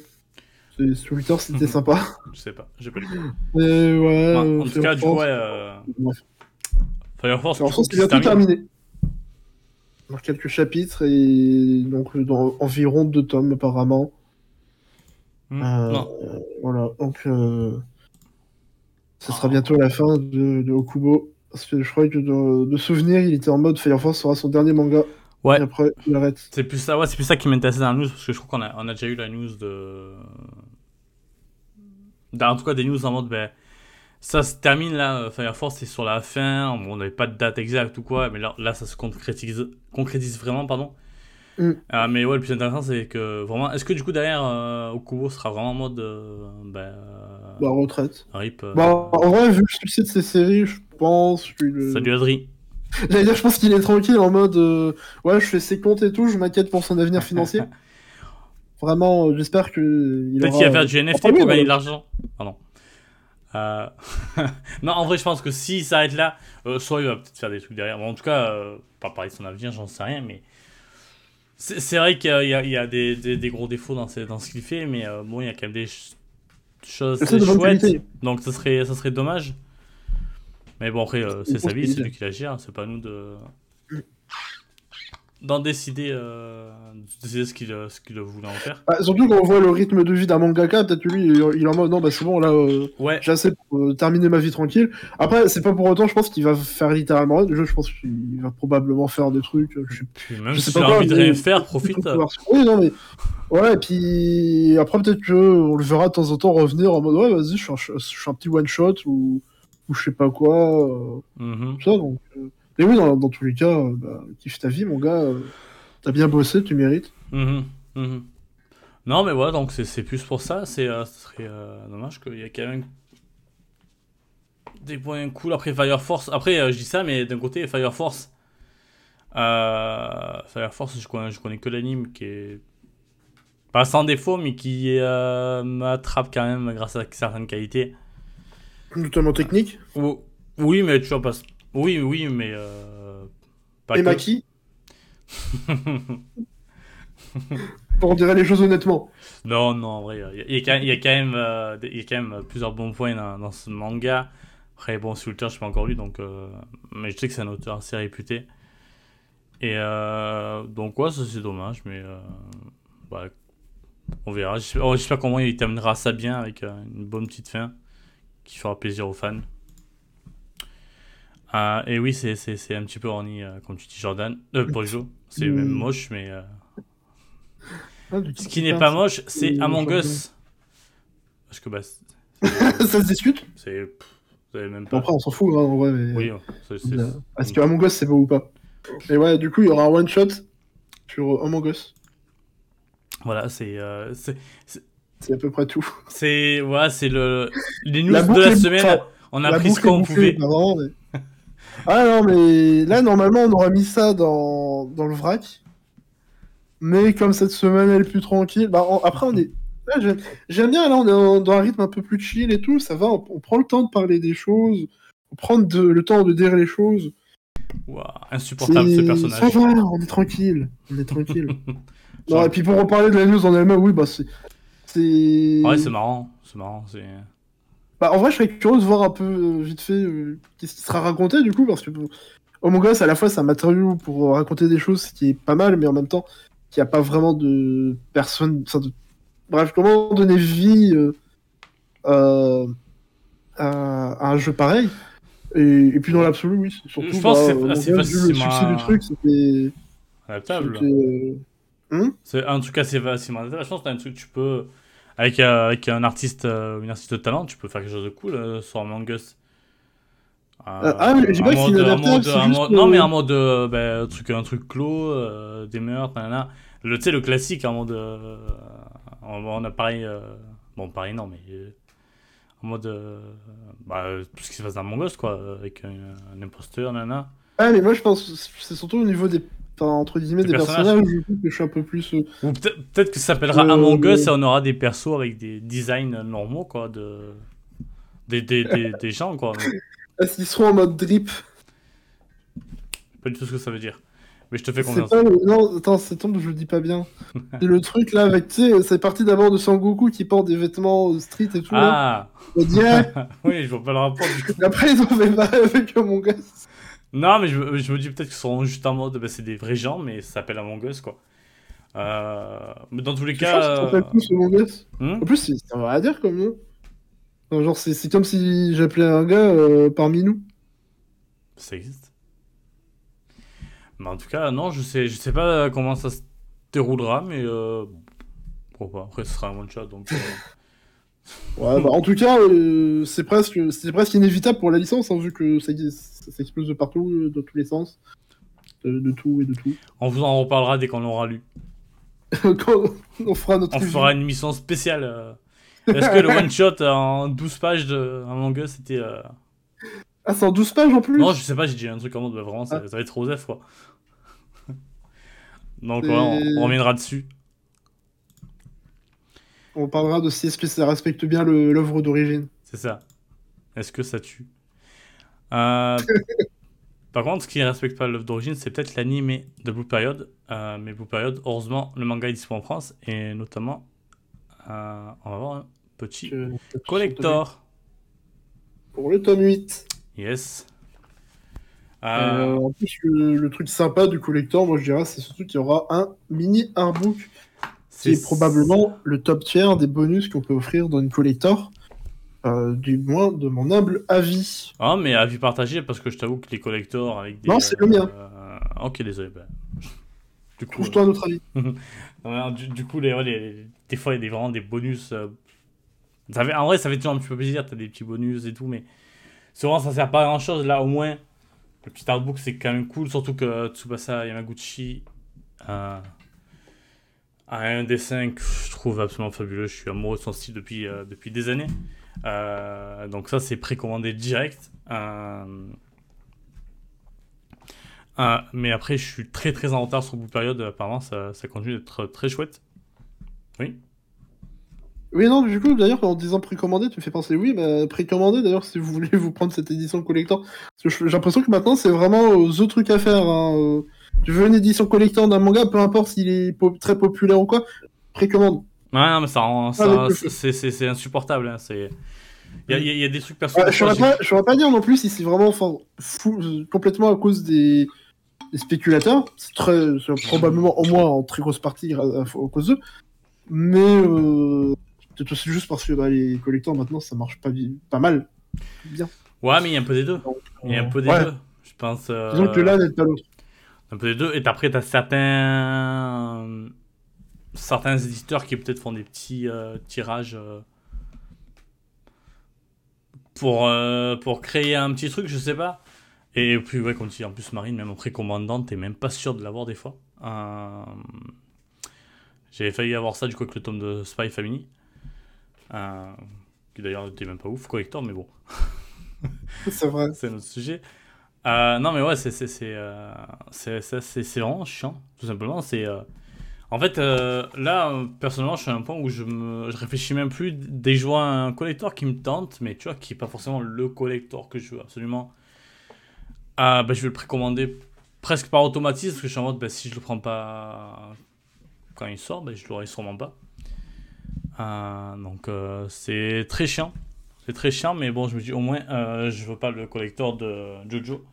Sur Twitter, c'était sympa. Je sais pas, j'ai pas lu. Mais ouais. en tout cas, du coup, ouais. Euh... Fire Force, Fire Force, bientôt terminé. Dans quelques chapitres et donc dans environ deux tomes apparemment. Mmh, euh, voilà, donc euh, ce sera bientôt la fin de, de, Okubo. Parce que je crois que de, de, souvenir, il était en mode Fire Force sera son dernier manga. Ouais. Et après, il arrête. C'est plus ça, ouais, c'est plus ça qui m'intéressait dans la news parce que je crois qu'on a, on a déjà eu la news de. En tout cas, des news en mode, ben, ça se termine là, euh, Fire Force c'est sur la fin, on n'avait pas de date exacte ou quoi, mais là, là ça se concrétise, concrétise vraiment, pardon. Mm. Euh, mais ouais, le plus intéressant c'est que vraiment, est-ce que du coup derrière euh, Okubo sera vraiment en mode euh, ben, bah, retraite RIP Bah, en vrai, vu le succès de ces séries, je pense. que Salut Adri. Dire, je pense qu'il est tranquille en mode ouais, je fais ses comptes et tout, je m'inquiète pour son avenir financier. Vraiment, j'espère que. Peut-être qu'il va faire du NFT pour gagner de l'argent. Pardon. Euh... non, en vrai, je pense que s'il s'arrête là, euh, soit il va peut-être faire des trucs derrière. Bon, en tout cas, euh, pas parler de son avenir, j'en sais rien, mais c'est vrai qu'il y, y a, des, des, des, gros défauts dans, ce, dans ce qu'il fait, mais bon, il y a quand même des ch choses chouettes, donc ça serait, ça serait dommage. Mais bon, après, c'est sa vie, c'est lui qui la gère, c'est pas nous de d'en décider, euh, décider ce qu'il ce qu'il voulait en faire. Bah, surtout quand on voit le rythme de vie d'un mangaka, peut-être lui, il en mode non, bah c'est bon, là, euh, ouais. j'ai assez pour euh, terminer ma vie tranquille. Après, c'est pas pour autant, je pense qu'il va faire littéralement le jeu, je pense qu'il va probablement faire des trucs. Je, sais, même je sais si pas envie de rien faire, profite. Oui, non, mais. Ouais, et puis après, peut-être qu'on le verra de temps en temps revenir en mode ouais, vas-y, je, je, fais un petit one-shot ou, ou je sais pas quoi. Mm -hmm. Ça, donc. Mais oui, dans, dans tous les cas, euh, bah, kiffe ta vie, mon gars. Euh, T'as bien bossé, tu mérites. Mmh, mmh. Non, mais voilà, donc c'est plus pour ça. C'est euh, ce serait euh, dommage qu'il y ait quand même des points cool après Fire Force. Après, euh, je dis ça, mais d'un côté, Fire Force. Fire Force, je connais, je connais que l'anime qui est pas sans défaut, mais qui m'attrape quand même grâce à certaines qualités. Notamment technique? Oui, mais tu vois, pas. Oui, oui, mais. Pas Et Maki Pour dire les choses honnêtement? Non, non, en vrai, il y, a, quand même, euh, il y a quand même plusieurs bons points dans, dans ce manga. Après, bon, Sulter, je n'ai pas encore lu, donc, euh, mais je sais que c'est un auteur assez réputé. Et euh, donc, ouais, ça c'est dommage, mais euh, bah, on verra. J'espère oh, j'espère qu'au moins il terminera ça bien avec euh, une bonne petite fin qui fera plaisir aux fans. Euh, et oui, c'est c'est- c'est un petit peu orni, euh, comme tu dis, Jordan. Euh, jeu. C'est même moche, mais. euh, Ah, Ce qui c'est n'est pas moche, c'est Euh, Among. Us. Parce que bah, c'est- ça se discute? c'est. Vous avez même pas. après, on s'en fout, hein, en vrai. Mais... Oui, c'est- c'est- Euh, Est-ce que Among Us c'est beau ou pas? Et ouais, du coup, il y aura un one shot sur Among Us. Voilà, c'est. c'est- C'est à peu près tout. C'est. Voilà, c'est le. Les news La de la semaine. On a La pris ce qu'on pouvait. vraiment, mais- Ah non, mais là, normalement, on aurait mis ça dans, dans le vrac. Mais comme cette semaine, elle est plus tranquille. Bah, après, on est. j'aime- bien, là, on est en- dans un rythme un peu plus chill et tout. Ça va, on, on prend le temps de parler des choses. On prend de- le temps de dire les choses. Ouah, insupportable ce personnage. Ça va, on est tranquille. On est tranquille. non, et puis pour reparler de la news en elle-même, oui, bah c'est. C'est. Ouais, c'est marrant. C'est marrant. C'est. Bah, en vrai, je serais curieux de voir un peu euh, vite fait euh, qu'est-ce qui sera raconté du coup, parce que bon, Among Us, à la fois, c'est un matériau pour raconter des choses qui est pas mal, mais en même temps, qu'il n'y a pas vraiment de personne. enfin, de- Bref, comment donner vie euh, euh, à, à un jeu pareil? Et, et puis dans l'absolu, oui, c'est surtout. Je pense que c'est assez le succès du truc, c'était. Adaptable. euh, C'est un truc assez facilement adaptable. Je pense que t'as un truc, tu peux. Avec, euh, avec un artiste, euh, une artiste de talent, tu peux faire quelque chose de cool euh, sur Among Us. Euh, ah, mais je dis en pas que c'est inadaptable, mode- Non, mais en mode. ben, un, truc, un truc clos, des meurtres, nanana. Le, tu sais, le classique en mode. en, en appareil. euh, bon, pareil, non, mais. en mode. euh, bah, tout ce qui se passe dans Among Us, quoi. Avec un, un imposteur, nanana. Ah, mais moi, je pense que c'est surtout au niveau des. Enfin, entre guillemets, Des des personnages. personnages, je trouve que je suis un peu plus. euh, Ou peut-être que ça s'appellera Euh, Among Us et on aura des persos avec des designs normaux, quoi. De... Des, des, des, des gens, quoi. Est-ce qu'ils seront en mode drip Pas du tout ce que ça veut dire. Mais je te fais confiance. pas le... Non, attends, c'est tombe, je le dis pas bien. le truc là avec, tu sais, c'est parti d'abord de Sangoku qui porte des vêtements euh, street et tout. là. Ah On dit, ah, Oui, je vois pas le rapport du coup. après ils ont fait pareil avec Among Us. Non, mais je, me- je me dis peut-être qu'ils seront juste en mode. bah, c'est des vrais gens, mais ça s'appelle Among Us, quoi. Euh, Mais dans tous les cas. euh, hmm En plus, c'est- ça va à dire comme nom. Non, genre, c'est c'est comme si j'appelais un gars euh, parmi nous. Ça existe. Mais en tout cas, non, je sais, je sais pas comment ça se déroulera, mais. Euh... Pourquoi pas. Après, ce sera un one shot, donc. Euh, Ouais, bah, en tout cas, euh, c'est presque, c'est presque inévitable pour la licence, hein, vu que ça, ça, ça explose de partout, euh, dans tous les sens. De, de tout et de tout. On vous en reparlera dès qu'on l'aura lu. Quand on fera notre On review. fera une émission spéciale. euh. Est-ce que le one shot en 12 pages de Among Us c'était. euh, Ah, c'est en 12 pages en plus? Non, je sais pas, j'ai dit un truc en mode bah, vraiment, ça, Ah. ça va être Rosef quoi. Donc ouais, on, on reviendra dessus. On parlera de si est-ce que ça respecte bien l'œuvre d'origine. C'est ça. Est-ce que ça tue? Euh, Par contre, ce qui ne respecte pas l'œuvre d'origine, c'est peut-être l'anime de Blue Period. Euh, mais Blue Period, heureusement, le manga est disponible en France et notamment, euh, on va voir un petit Que- collector. Pour le tome 8. Yes. Euh, Euh, en plus, le, le truc sympa du collector, moi je dirais, c'est surtout qu'il y aura un mini artbook qui est probablement le top tiers des bonus qu'on peut offrir dans une collector. Euh, du moins de mon humble avis. Ah, mais avis partagé, parce que je t'avoue que les collectors avec des. Non, c'est le mien. euh, Ok, désolé. bah, Du coup, Trouve-toi un autre avis. Non, mais du, du coup, les, ouais, les- des fois, il y a des, vraiment des bonus. euh, ça fait, en vrai, ça fait toujours un petit peu plaisir, t'as des petits bonus et tout, mais souvent, ça sert pas à grand chose. Là, au moins, le petit artbook, c'est quand même cool, surtout que Tsubasa Yamaguchi un dessin que je trouve absolument fabuleux. Je suis amoureux de son style depuis, euh, depuis des années. Euh, donc, ça, c'est précommandé direct. Euh, mais après, je suis très très en retard sur Blue Period. Apparemment, ça continue d'être très chouette. Oui. Oui, non, du coup, d'ailleurs, en disant précommandé, tu me fais penser, oui, bah, précommandé, d'ailleurs, si vous voulez vous prendre cette édition collector. J'ai l'impression que maintenant, c'est vraiment euh, the truc à faire. hein, euh. Tu veux une édition collector d'un manga, peu importe s'il est po- très populaire ou quoi, précommande. Ouais, non, mais ça rend. feu. c'est- insupportable. Hein, c'est. Il y, y y a des trucs perso. Ouais, je fois, saurais pas, dire non plus si c'est vraiment enfin, fou, complètement à cause des, des spéculateurs. C'est probablement au moins en très grosse partie à, à, à cause d'eux. Mais euh, aussi juste parce que bah, les collecteurs maintenant ça marche pas, pas mal. Bien. Ouais, mais il y a un peu des deux. Il y a un euh, peu des ouais. deux. Je pense. euh, Disons que là, d'être pas l'autre. Un peu des deux. Et après, t'as certains. Certains éditeurs qui peut-être font des petits euh, tirages. euh, Pour, euh, pour créer un petit truc, je sais pas. Et puis, ouais, comme tu dis, en plus, Marine, même en précommandant, t'es même pas sûr de l'avoir des fois. Euh, J'avais failli avoir ça du coup avec le tome de Spy Family. Euh, Qui d'ailleurs n'était même pas ouf, collector, mais bon. C'est vrai. c'est notre sujet. Euh, non, mais ouais, c'est c'est c'est euh, c'est c'est- vraiment chiant, tout simplement. C'est euh, en fait euh, là, euh, personnellement, je suis à un point où je me je réfléchis même plus que je vois un collector qui me tente, mais tu vois, qui est pas forcément le collector que je veux absolument. Ah, bah, je vais le précommander presque par automatisme parce que je suis en mode, bah, si je le prends pas quand il sort, bah, je l'aurai sûrement pas. Euh, donc euh, c'est très chiant. C'est très chiant, mais bon, je me dis au moins, euh, je veux pas le collector de Jojo.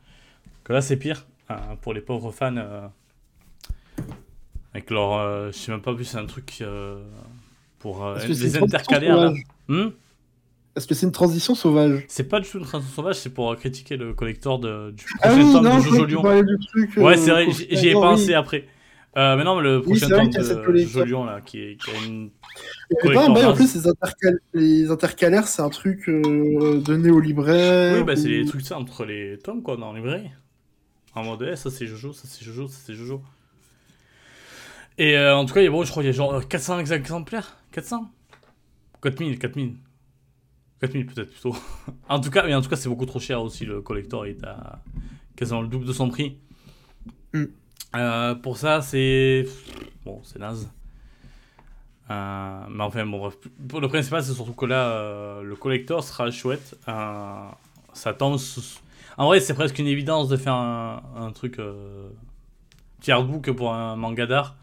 Que là, c'est pire pour les pauvres fans. avec leur. je sais même pas plus, c'est un truc pour les sauvage? Hmm? Est-ce que c'est une transition sauvage? C'est pas du tout une transition sauvage, c'est pour critiquer le collector de, du Ah prochain oui, tome non, de Jojo Lion. du truc. Ouais, euh, c'est vrai, j'y ai pensé oui. après. Euh, mais non, mais le Oui, prochain y a de cette Jojo collector. Lion là, qui, est- qui a une. Un collector bail en plus, les, intercal- les intercalaires, c'est un truc euh, donné au libraire. Oui, bah c'est les trucs ça entre les tomes quoi, dans les librairies. En mode, eh, ça c'est Jojo, ça c'est Jojo, ça c'est Jojo. Et euh, en tout cas, il y a- bon, je crois qu'il y a genre euh, 400 exemplaires? 400 4000, 4000. 4000 peut-être plutôt. en tout cas, mais en tout cas, c'est beaucoup trop cher aussi. Le collector est à quasiment le double de son prix. Mm. Euh, pour ça, c'est. Bon, c'est naze. Euh, mais enfin, bon, bref. Pour le principal, c'est surtout que là, euh, le collector sera chouette. Ça tombe sous- En vrai, c'est presque une évidence de faire un, un truc petit artbook pour un manga d'art.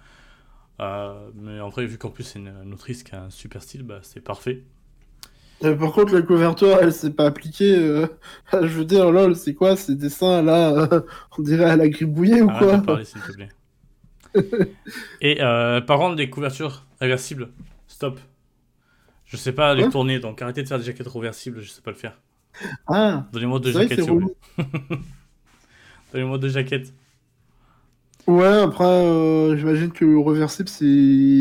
Mais en vrai, vu qu'en plus c'est une, une autrice qui a un super style, bah, c'est parfait. Euh, par contre, la couverture, elle s'est pas appliquée. euh, Je veux dire, lol, c'est quoi ces dessins là euh, On dirait à la gribouillée ou Arrête quoi parler, s'il te plaît. Et euh, par contre, des couvertures réversibles, stop. Je sais pas les tourner, donc arrêtez de faire des jaquettes réversibles, je sais pas le faire. Ah, Donnez-moi deux jaquettes, c'est s'il vous relou. plaît. Donnez-moi deux jaquettes. Ouais, après, euh, j'imagine que le reversible, c'est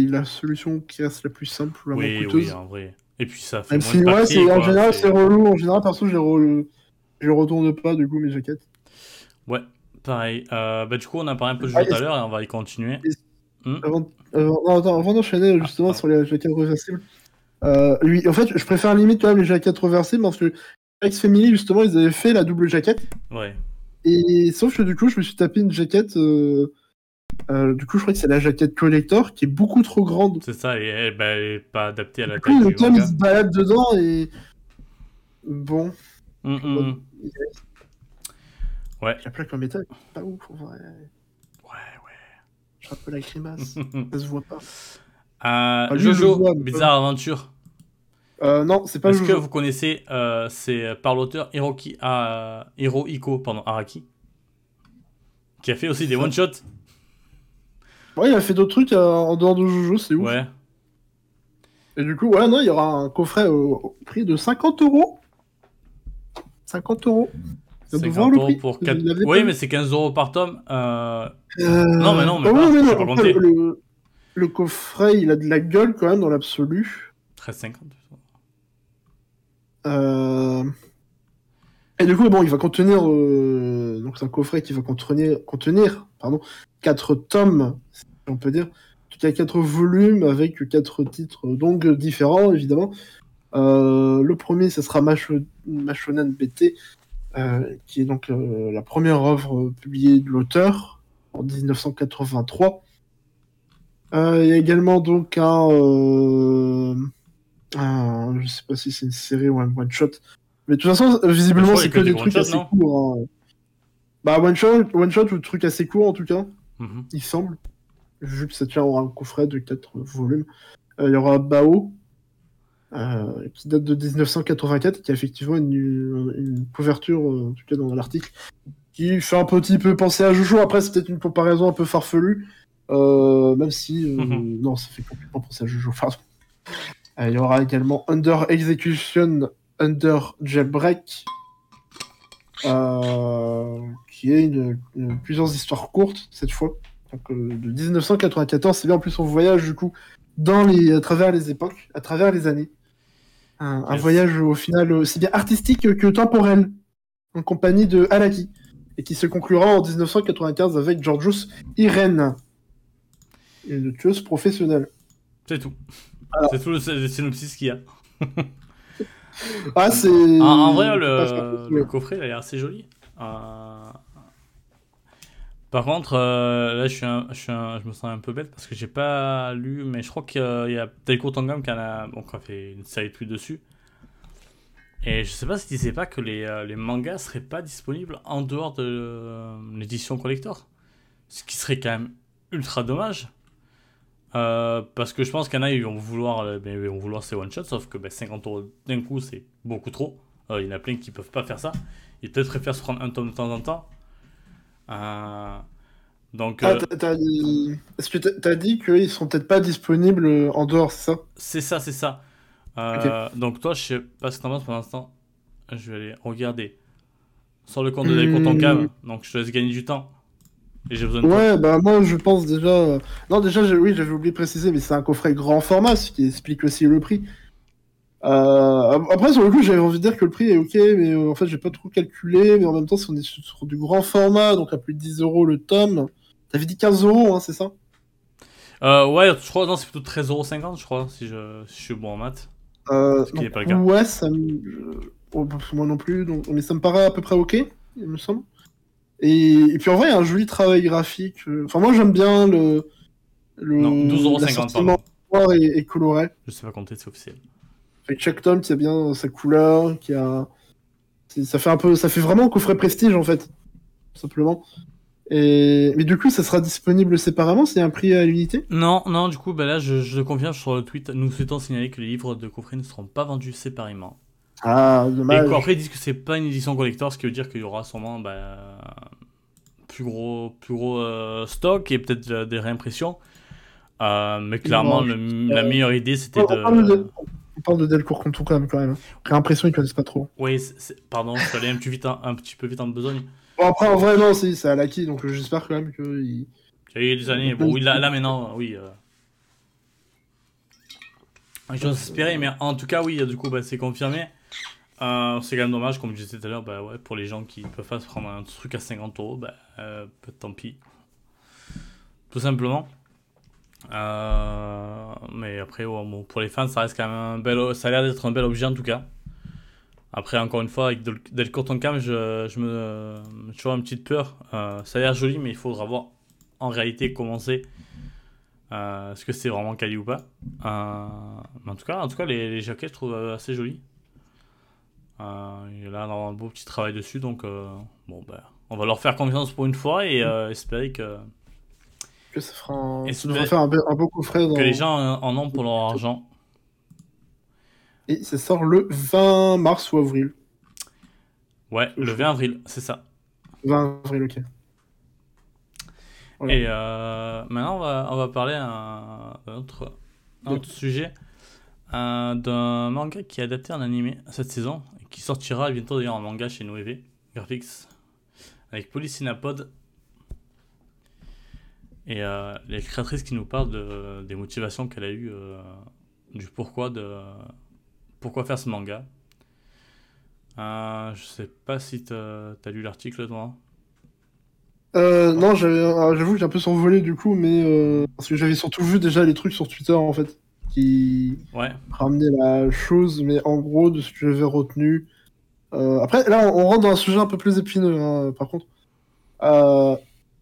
la solution qui reste la plus simple, la moins Oui, coûteuse. oui, en vrai. Et puis ça fait Même moins si, de ouais, papier, en général, c'est- relou. En général, perso, je les, re- je retourne pas, du coup, mes jaquettes. Ouais, pareil. Euh, bah, du coup, on a parlé un peu de Ah, jeu tout à l'heure et on va y continuer. Avant, avant, d'enchaîner justement Ah, sur les jaquettes réversibles, euh, lui, en fait, je préfère limite quand même les jaquettes réversibles parce que X Family, justement, ils avaient fait la double jaquette. Ouais. Et sauf que du coup, je me suis tapé une jaquette. euh, euh, du coup, je crois que c'est la jaquette collector qui est beaucoup trop grande. C'est ça, et elle, bah, elle est pas adaptée à la Du taille coup, le tome, se balade dedans et. Bon, hum, hum. Ouais. la plaque en métal, pas ouf en vrai. Ouais, J'ai un peu la grimace, ouais. ça se voit pas. Euh, lui, le Jojo, vois, Bizarre Aventure. Euh, non, c'est pas Est-ce que vous connaissez, euh, c'est par l'auteur Hiroki, Hirohiko pardon, Araki, qui a fait aussi des Ça. one-shots? Ouais, il a fait d'autres trucs euh, en dehors de Jojo, c'est ouf. Ouais. Et du coup, ouais, non, il y aura un coffret au, prix de 50 euros. 50 euros. On vient de 50 voir le euros prix. pour Vous 4... l'avez Oui, mais c'est 15 euros par tome. Euh, Euh, Non, mais non, mais ah pas, oui, non, pas après, le, le coffret, il a de la gueule quand même dans l'absolu. 13,50. Euh, Et du coup, bon, il va contenir. euh, Donc, c'est un coffret qui va contenir, contenir pardon, 4 tomes, si on peut dire. En tout cas, 4 volumes avec 4 titres donc différents, évidemment. Euh, le premier, ce sera Macho- Machonen BT, euh, qui est donc la première œuvre publiée de l'auteur en 1983. Euh, il y a également donc un, un- je sais pas si c'est une série ou un one shot, mais de toute façon, visiblement, c'est que des des trucs assez courts. hein. Bah one shot, one shot ou truc assez court en tout cas Mhm. il semble, vu que ça tient un coffret de 4 volumes. Euh, il y aura Bao, euh, qui date de 1984, qui a effectivement une, une couverture, euh, en tout cas dans l'article, qui fait un petit peu penser à Jojo. Après, c'est peut-être une comparaison un peu farfelue, euh, même si euh, Mhm. non, ça fait complètement penser à Jojo. Pardon. Il y aura également Under Execution, Under Jailbreak, euh, qui est une, une- plusieurs histoires courtes cette fois, donc euh, de 1994. C'est bien en plus on voyage du coup dans les, à travers les époques, à travers les années. Un, voyage au final aussi bien artistique que temporel, en compagnie de Alaki, et qui se conclura en 1995 avec Georgios Irene, une tueuse professionnelle. C'est tout. C'est tout le synopsis qu'il y a. Ah, c'est. En, en vrai, le, coffret il a l'air assez joli. Euh, Par contre, euh, là, je, suis un- je, suis un- je me sens un peu bête parce que j'ai pas lu, mais je crois qu'il y a, Delcourt Tangam qui en a, bon, qui a fait une série de plus dessus. Et je sais pas si tu sais pas que les, euh, les mangas seraient pas disponibles en dehors de l'édition collector. Ce qui serait quand même ultra dommage. Euh, parce que je pense qu'il y en a, ils vont vouloir, euh, ben, ils vont vouloir ces one-shots, sauf que ben, 50 euros d'un coup, c'est beaucoup trop. Euh, il y en a plein qui peuvent pas faire ça. Ils peut-être préfèrent se prendre un tome de temps en temps. Donc, Ah, t'as- dit- Est-ce que t'as dit qu'ils sont peut-être pas disponibles en dehors, c'est ça? C'est ça, c'est ça. Donc, toi, je sais pas ce que t'en penses pour l'instant. Je vais aller regarder sur le compte de Hmm. Tangam. Donc, je te laisse gagner du temps. Et j'ai besoin de toi. Ouais, bah moi je pense déjà. Non, déjà, j'ai- oui, j'avais oublié de préciser, mais c'est un coffret grand format, ce qui explique aussi le prix. Euh, Après, sur le coup, j'avais envie de dire que le prix est ok, mais euh, en fait, j'ai pas trop calculé. Mais en même temps, si on est sur, sur du grand format, donc à plus de 10 euros le tome, t'avais dit 15 euros, hein, c'est ça? Euh, ouais, je crois, non, c'est plutôt 13,50€, je crois, si je, si je suis bon en maths. euh, Ce qui n'est pas le cas. Ouais, ça me... oh, moi non plus, donc... mais ça me paraît à peu près ok, il me semble. Et, et puis en vrai, il y a un joli travail graphique. euh, Enfin, moi j'aime bien le. le... Non, 12,50€, l'assortiment pardon. noir et, et coloré. Je sais pas compter, c'est officiel. Avec chaque tome qui a bien sa couleur, qui a. Ça fait un peu. Ça fait vraiment un coffret prestige en fait. Tout simplement. Et... Mais du coup, ça sera disponible séparément, c'est un prix à l'unité? Non, non, du coup, bah là, je, je le confirme sur le tweet. Nous souhaitons signaler que les livres de coffret ne seront pas vendus séparément. Ah, Et dommage. qu'après, ils disent que c'est pas une édition collector, ce qui veut dire qu'il y aura sûrement bah, plus gros, plus gros euh, stock et peut-être euh, des réimpressions. Euh, mais clairement, Non, le- la meilleure idée, c'était de. de... on parle de Delcourt Contour quand même. Quand même. Réimpression, ils connaissent pas trop. Oui, pardon, je suis allé un petit, vite, en- un petit peu vite en besogne. Bon, après, en vrai, non, c'est à l'acquis, donc euh, j'espère quand même qu'il. Il y a eu des années. Bon, oui, là, là maintenant, oui. Euh... J'ose espérer, mais en tout cas, oui, du coup, bah, c'est confirmé. Euh, c'est quand même dommage, comme je disais tout à l'heure, bah, ouais, pour les gens qui peuvent pas se prendre un truc à 50 euros, bah, euh, peut- tant pis. Tout simplement. Euh, mais après, bon, pour les fans, ça reste quand même un bel, ça a l'air d'être un bel objet en tout cas. Après, encore une fois, avec Del- Delcourt Tonkam, je, je me, j'ai toujours une petite peur. Euh, ça a l'air joli, mais il faudra voir en réalité comment c'est. Est-ce que c'est vraiment quali ou pas mais en tout cas, en tout cas les, les jaquettes, je trouve assez jolies. Euh, il y a là un beau petit travail dessus, donc euh, bon, bah, on va leur faire confiance pour une fois et euh, espérer que, Que ça fera un. Et ça c'est devrait vrai. faire un, be- un beau coffret. Dans... que les gens en ont pour leur argent. Et ça sort le 20 mars ou avril. Ouais, le 20 avril, c'est ça. 20 avril, ok. Voilà. Et euh, maintenant, on va, on va parler un- d'un autre, un autre sujet. Euh, d'un manga qui est adapté en animé cette saison et qui sortira bientôt d'ailleurs en manga chez Noévé Graphics avec Polycinapod. Et euh, les créatrices qui nous parlent de, des motivations qu'elle a eues euh, du pourquoi de pourquoi faire ce manga. Euh, je sais pas si t'as as lu l'article toi. Euh, non, j'avoue que j'ai un peu survolé du coup, mais parce que j'avais surtout vu déjà les trucs sur Twitter en fait qui ouais ramenaient la chose, mais en gros de ce que j'avais retenu. euh, après, là, on, rentre dans un sujet un peu plus épineux, hein, par contre. Euh,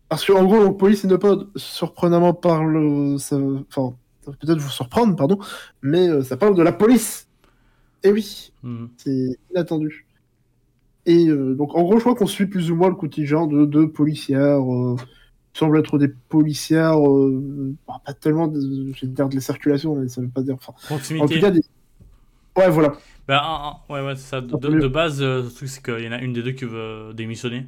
parce que en gros, donc, Police Innopod, surprenamment parle, ça, enfin, ça peut-être vous surprendre, pardon, mais euh, ça parle de la police. Et oui, Mhm. c'est inattendu. Et euh, donc, en gros, je crois qu'on suit plus ou moins le quotidien de deux policières, semblent être des policières, euh, bah, pas tellement, de, dire de la circulation, mais ça veut pas dire. Enfin, en proximité tout cas, des. Ouais, voilà. Bah, ouais, ouais, ça. De, base, euh, le truc, c'est qu'il y en a une des deux qui veut démissionner.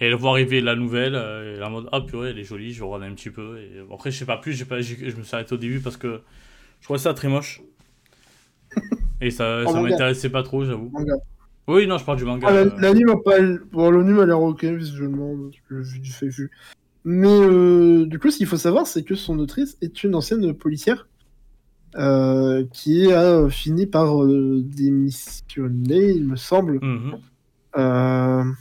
Et elle voit arriver la nouvelle, euh, et elle est en mode, ah purée, elle est jolie, je vais regarder un petit peu. Et après, je sais pas plus, j'ai pas, j'ai- je me suis arrêté au début parce que je trouvais ça très moche. Et ça, ça m'intéressait pas trop, j'avoue. Oui, non, je parle du manga. Ah, euh, L'anime a pas. Bon, l'anime a l'air ok visuellement, parce que j'ai du fait vu. Mais euh, du coup, ce qu'il faut savoir, c'est que son autrice est une ancienne policière euh, qui a fini par euh, démissionner, il me semble. mhm.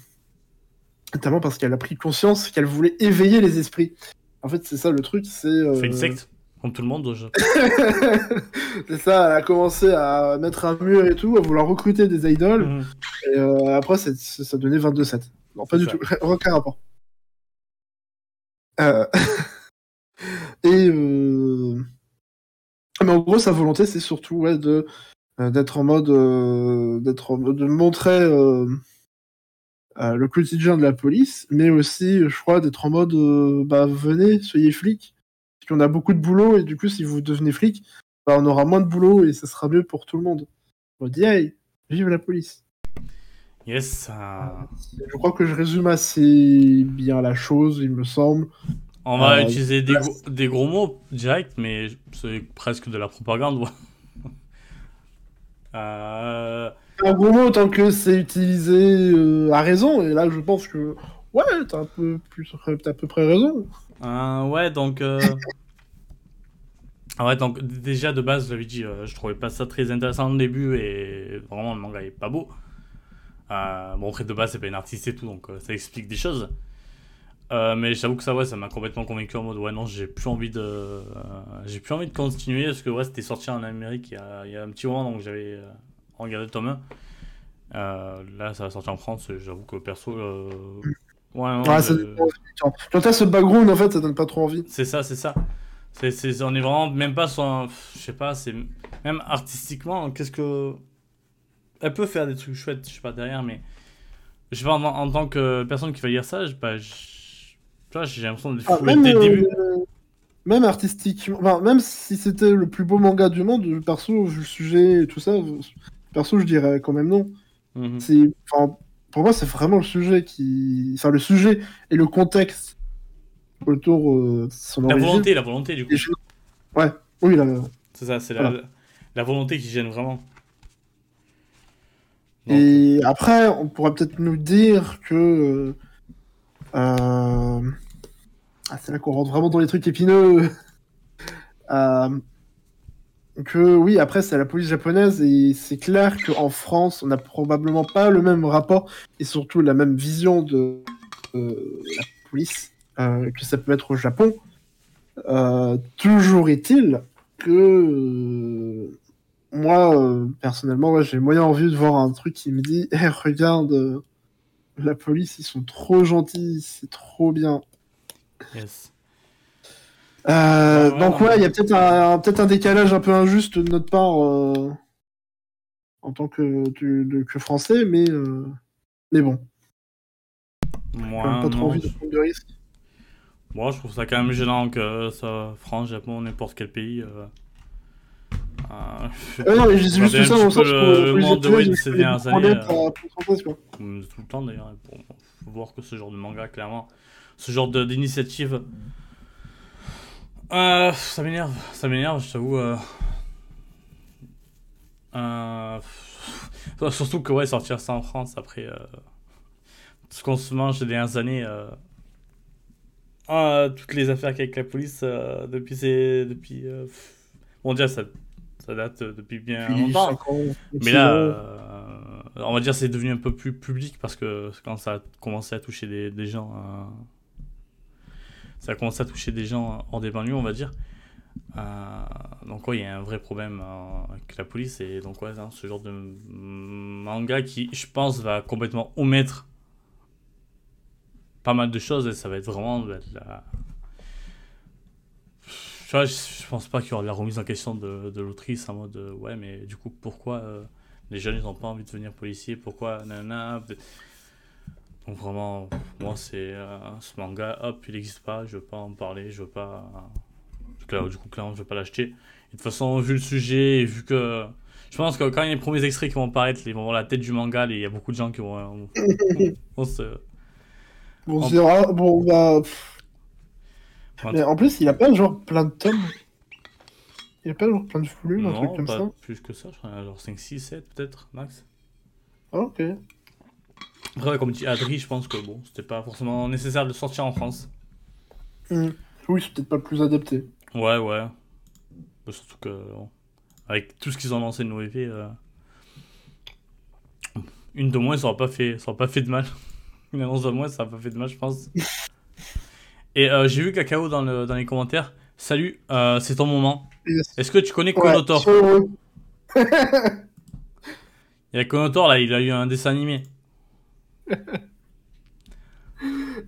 Notamment parce qu'elle a pris conscience qu'elle voulait éveiller les esprits. En fait, c'est ça le truc, c'est. Fait une secte, comme tout le monde. je- c'est ça, elle a commencé à mettre un mur et tout, à vouloir recruter des idoles. Mhm. Et euh, après, c'est- ça donnait 22-7. Non, pas du ça. tout. Aucun rapport. Euh, Et. euh, Mais en gros, sa volonté, c'est surtout ouais, de d'être en mode. d'être en mode- de montrer le quotidien de la police, mais aussi, je crois, d'être en mode. bah, venez, soyez flics. Parce qu'on a beaucoup de boulot, et du coup, si vous devenez flic, bah, on aura moins de boulot, et ça sera mieux pour tout le monde. On dit, hey, vive la police. Yes. euh, Je crois que je résume assez bien la chose, il me semble. On va Euh, utiliser des, gros, des gros mots direct, mais c'est presque de la propagande. Euh, Un gros mot tant que c'est utilisé euh, à raison, et là je pense que ouais, t'as un peu plus, t'as à peu près raison. Euh, ouais, donc. euh, ouais, donc déjà de base, j'avais dit, euh, je trouvais pas ça très intéressant au début et vraiment le manga est pas beau. Euh, bon, après de base, c'est pas une artiste et tout, donc ça explique des choses. Mais j'avoue que ça, ouais, ça m'a complètement convaincu en mode, ouais, non, j'ai plus envie de. j'ai plus envie de continuer parce que, ouais, c'était sorti en Amérique il y a, il y a un petit moment, donc j'avais regardé le tome 1. Là, ça va sortir en France, j'avoue que perso. Euh, Ouais, non, Ouais, ça Quand t'as ce background, en fait, ça donne pas trop envie. c'est ça, c'est ça. C'est, c'est, on est vraiment même pas sur un- Je sais pas, c'est. Même artistiquement, qu'est-ce que. Elle peut faire des trucs chouettes, je sais pas derrière, mais. Je sais pas, en, en tant que personne qui va lire ça, je, bah, je- j'ai l'impression de Ah, même, dès le début. euh, même artistiquement, enfin, même si c'était le plus beau manga du monde, perso, vu le sujet et tout ça, perso, je dirais quand même non. Mhm. C'est, enfin, pour moi, c'est vraiment le sujet qui, enfin, le sujet et le contexte autour euh, de son La origine. volonté, la volonté, du coup. Ouais, oui, là. C'est ça, c'est la, volonté qui gêne vraiment. Donc, Et après, on pourrait peut-être nous dire que. euh, Ah, c'est là qu'on rentre vraiment dans les trucs épineux. Euh, Que oui, après, c'est la police japonaise et c'est clair qu'en France, on n'a probablement pas le même rapport et surtout la même vision de la police euh, que ça peut être au Japon. Euh, toujours est-il que moi, euh, personnellement, ouais, j'ai moyen envie de voir un truc qui me dit Eh, regarde, la police, ils sont trop gentils, c'est trop bien. yes. Euh, Ouais, donc ouais. ouais, il y a peut-être un, décalage un peu injuste de notre part euh, en tant que, que, de- que français, mais, euh, mais bon, Moi, quand même pas trop non, envie de prendre de risques. Moi, je trouve ça quand même gênant que ça, France, Japon, n'importe quel pays. Euh, non, mais juste regardez ça dans le sens le- monde de Wade ces dernières années, pour tout le temps d'ailleurs. Bon, faut voir que ce genre de manga, clairement, ce genre de- d'initiative, euh, ça m'énerve, ça m'énerve, je t'avoue. Euh, euh, surtout que ouais, sortir ça en France après ce qu'on se mange ces dernières années. ah, toutes les affaires avec la police depuis ces depuis bon déjà ça ça date depuis bien Puis, longtemps mais là, on va dire c'est devenu un peu plus public parce que quand ça a commencé à toucher des, des gens, ça a commencé à toucher des gens hors des banlieues, on va dire. Euh, donc ouais, il y a un vrai problème euh, avec la police et donc ouais, hein, ce genre de manga qui, je pense, va complètement omettre pas mal de choses et ça va être vraiment la... Tu vois, je, pense pas qu'il y aura de la remise en question de, l'autrice en mode euh, ouais mais du coup pourquoi les jeunes ils ont pas envie de devenir policiers? Pourquoi nanana donc vraiment moi c'est euh, ce manga hop il n'existe pas je veux pas en parler je veux pas Claire, du coup clairement je veux pas l'acheter et de toute façon vu le sujet et vu que je pense que quand il y a les premiers extraits qui vont apparaître ils vont voir la tête du manga et il y a beaucoup de gens qui vont, vont se Bon, En- c'est rare. Bon, bah. Mais en plus, il a pas genre plein de tomes. Il a pas genre plein de volumes, un truc comme pas ça. plus que ça, je crois, genre 5, 6, 7 peut-être, max. Ah, ok. Après, comme dit Adri, je pense que bon, c'était pas forcément nécessaire de le sortir en France. Hmm. Oui, c'est peut-être pas le plus adapté. Ouais, ouais. Bah, surtout que, avec tout ce qu'ils ont lancé de effet, euh, une de moins, ça aura pas fait, ça aura pas fait de mal. Une annonce de moins, ça aura pas fait de mal, je pense. Et euh, j'ai vu Cacao dans, le, dans les commentaires. Salut, euh, c'est ton moment. Yes. Est-ce que tu connais Konotor? Il y a Konotor là, il a eu un dessin animé.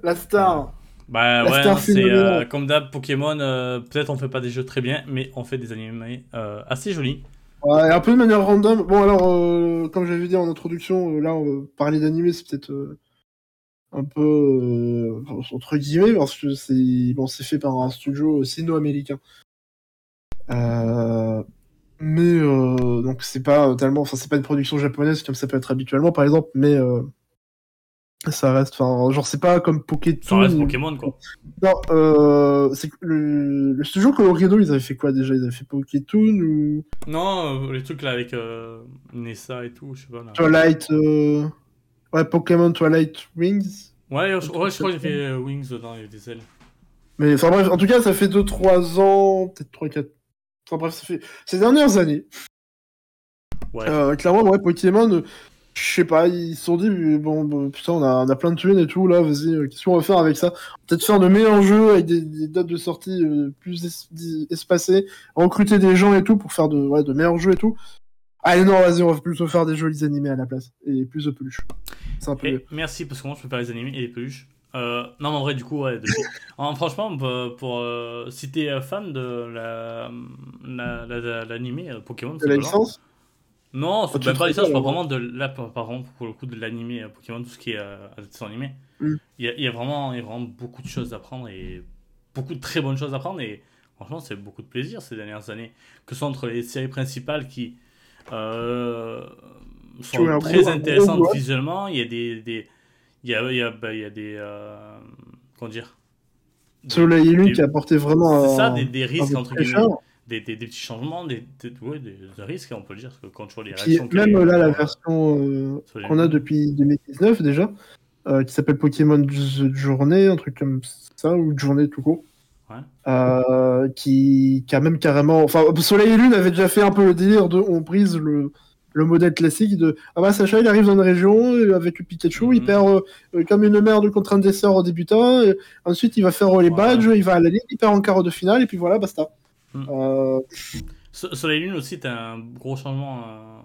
La star. Bah La ouais, star non, c'est euh, comme d'hab Pokémon. euh, Peut-être on fait pas des jeux très bien, mais on fait des animés euh, assez jolis. Ouais, un peu de manière random. Bon, alors, comme j'avais dit en introduction, là, on parler d'animé, c'est peut-être un peu entre guillemets, parce que c'est bon, c'est fait par un studio sino-américain. Mais donc c'est pas tellement, enfin c'est pas une production japonaise comme ça peut être habituellement, par exemple, mais ça reste, enfin genre c'est pas comme Pokétoon. Ça reste Pokémon quoi. Non, euh, c'est que le, le studio ils avaient fait quoi déjà? Ils avaient fait Pokétoon ou Non, euh, les trucs là avec euh, Nessa et tout, je sais pas là. Twilight, euh... ouais, Pokémon Twilight Wings. Ouais, je, ouais, je crois que j'ai fait Wings dedans, il y a des ailes. Mais enfin bref, en tout cas, ça fait 2-3 ans, peut-être 3-4. Enfin bref, ça fait ces dernières années. Ouais. Clairement, ouais, Pokémon, je sais pas, ils se sont dit, bon, bah, putain, on a, on a plein de thunes et tout, là, vas-y, euh, qu'est-ce qu'on va faire avec ça? Peut-être faire de meilleurs jeux avec des, des dates de sortie euh, plus es- espacées, recruter des gens et tout pour faire de, ouais, de meilleurs jeux et tout. Allez, non, vas-y, on va plutôt faire des jolis animés à la place et plus de peluches. C'est un peu. Et merci parce que moi je peux faire les animés et les peluches. Euh, non, mais en vrai, du coup, ouais. depuis- En- franchement, pour, pour, euh, si t'es fan de la, la, la- la- l'animé Pokémon, De c'est la licence? Non, c'est tu même pas rigoles, parle hein. vraiment de là, par exemple, pour le coup de l'animé euh, Pokémon, tout ce qui est euh, adaptation animé. Mm. Il y, a, vraiment, il y a vraiment beaucoup de choses à apprendre et beaucoup de très bonnes choses à apprendre. Et franchement, c'est beaucoup de plaisir ces dernières années. Que ce soit entre les séries principales qui euh, sont très gros- intéressantes gros visuellement, il y a des. des il y a, il y a, bah, il y a des. euh, comment dire? Soleil et Lune qui apportait vraiment C'est ça, des, des risques entre guillemets. Des, des, des petits changements, des, ouais, des, risques, on peut le dire, parce que quand tu vois les réactions a même eu, là, la euh, version euh, qu'on a depuis 2019 déjà, euh, qui s'appelle Pokémon The Journée, un truc comme ça, ou Journée tout court. Ouais. Euh, qui, qui a même carrément. Enfin, Soleil et Lune avait déjà fait un peu le délire de. On brise le, le modèle classique de. Ah bah, Sacha, il arrive dans une région euh, avec le Pikachu, il Mhm. perd euh, euh, comme une merde contre un dessert au débutant, et ensuite il va faire euh, les badges, il va à la ligne, il perd en quart de finale, et puis voilà, basta. Mhm. Euh, So- Soleil et Lune aussi, t'as un gros changement euh,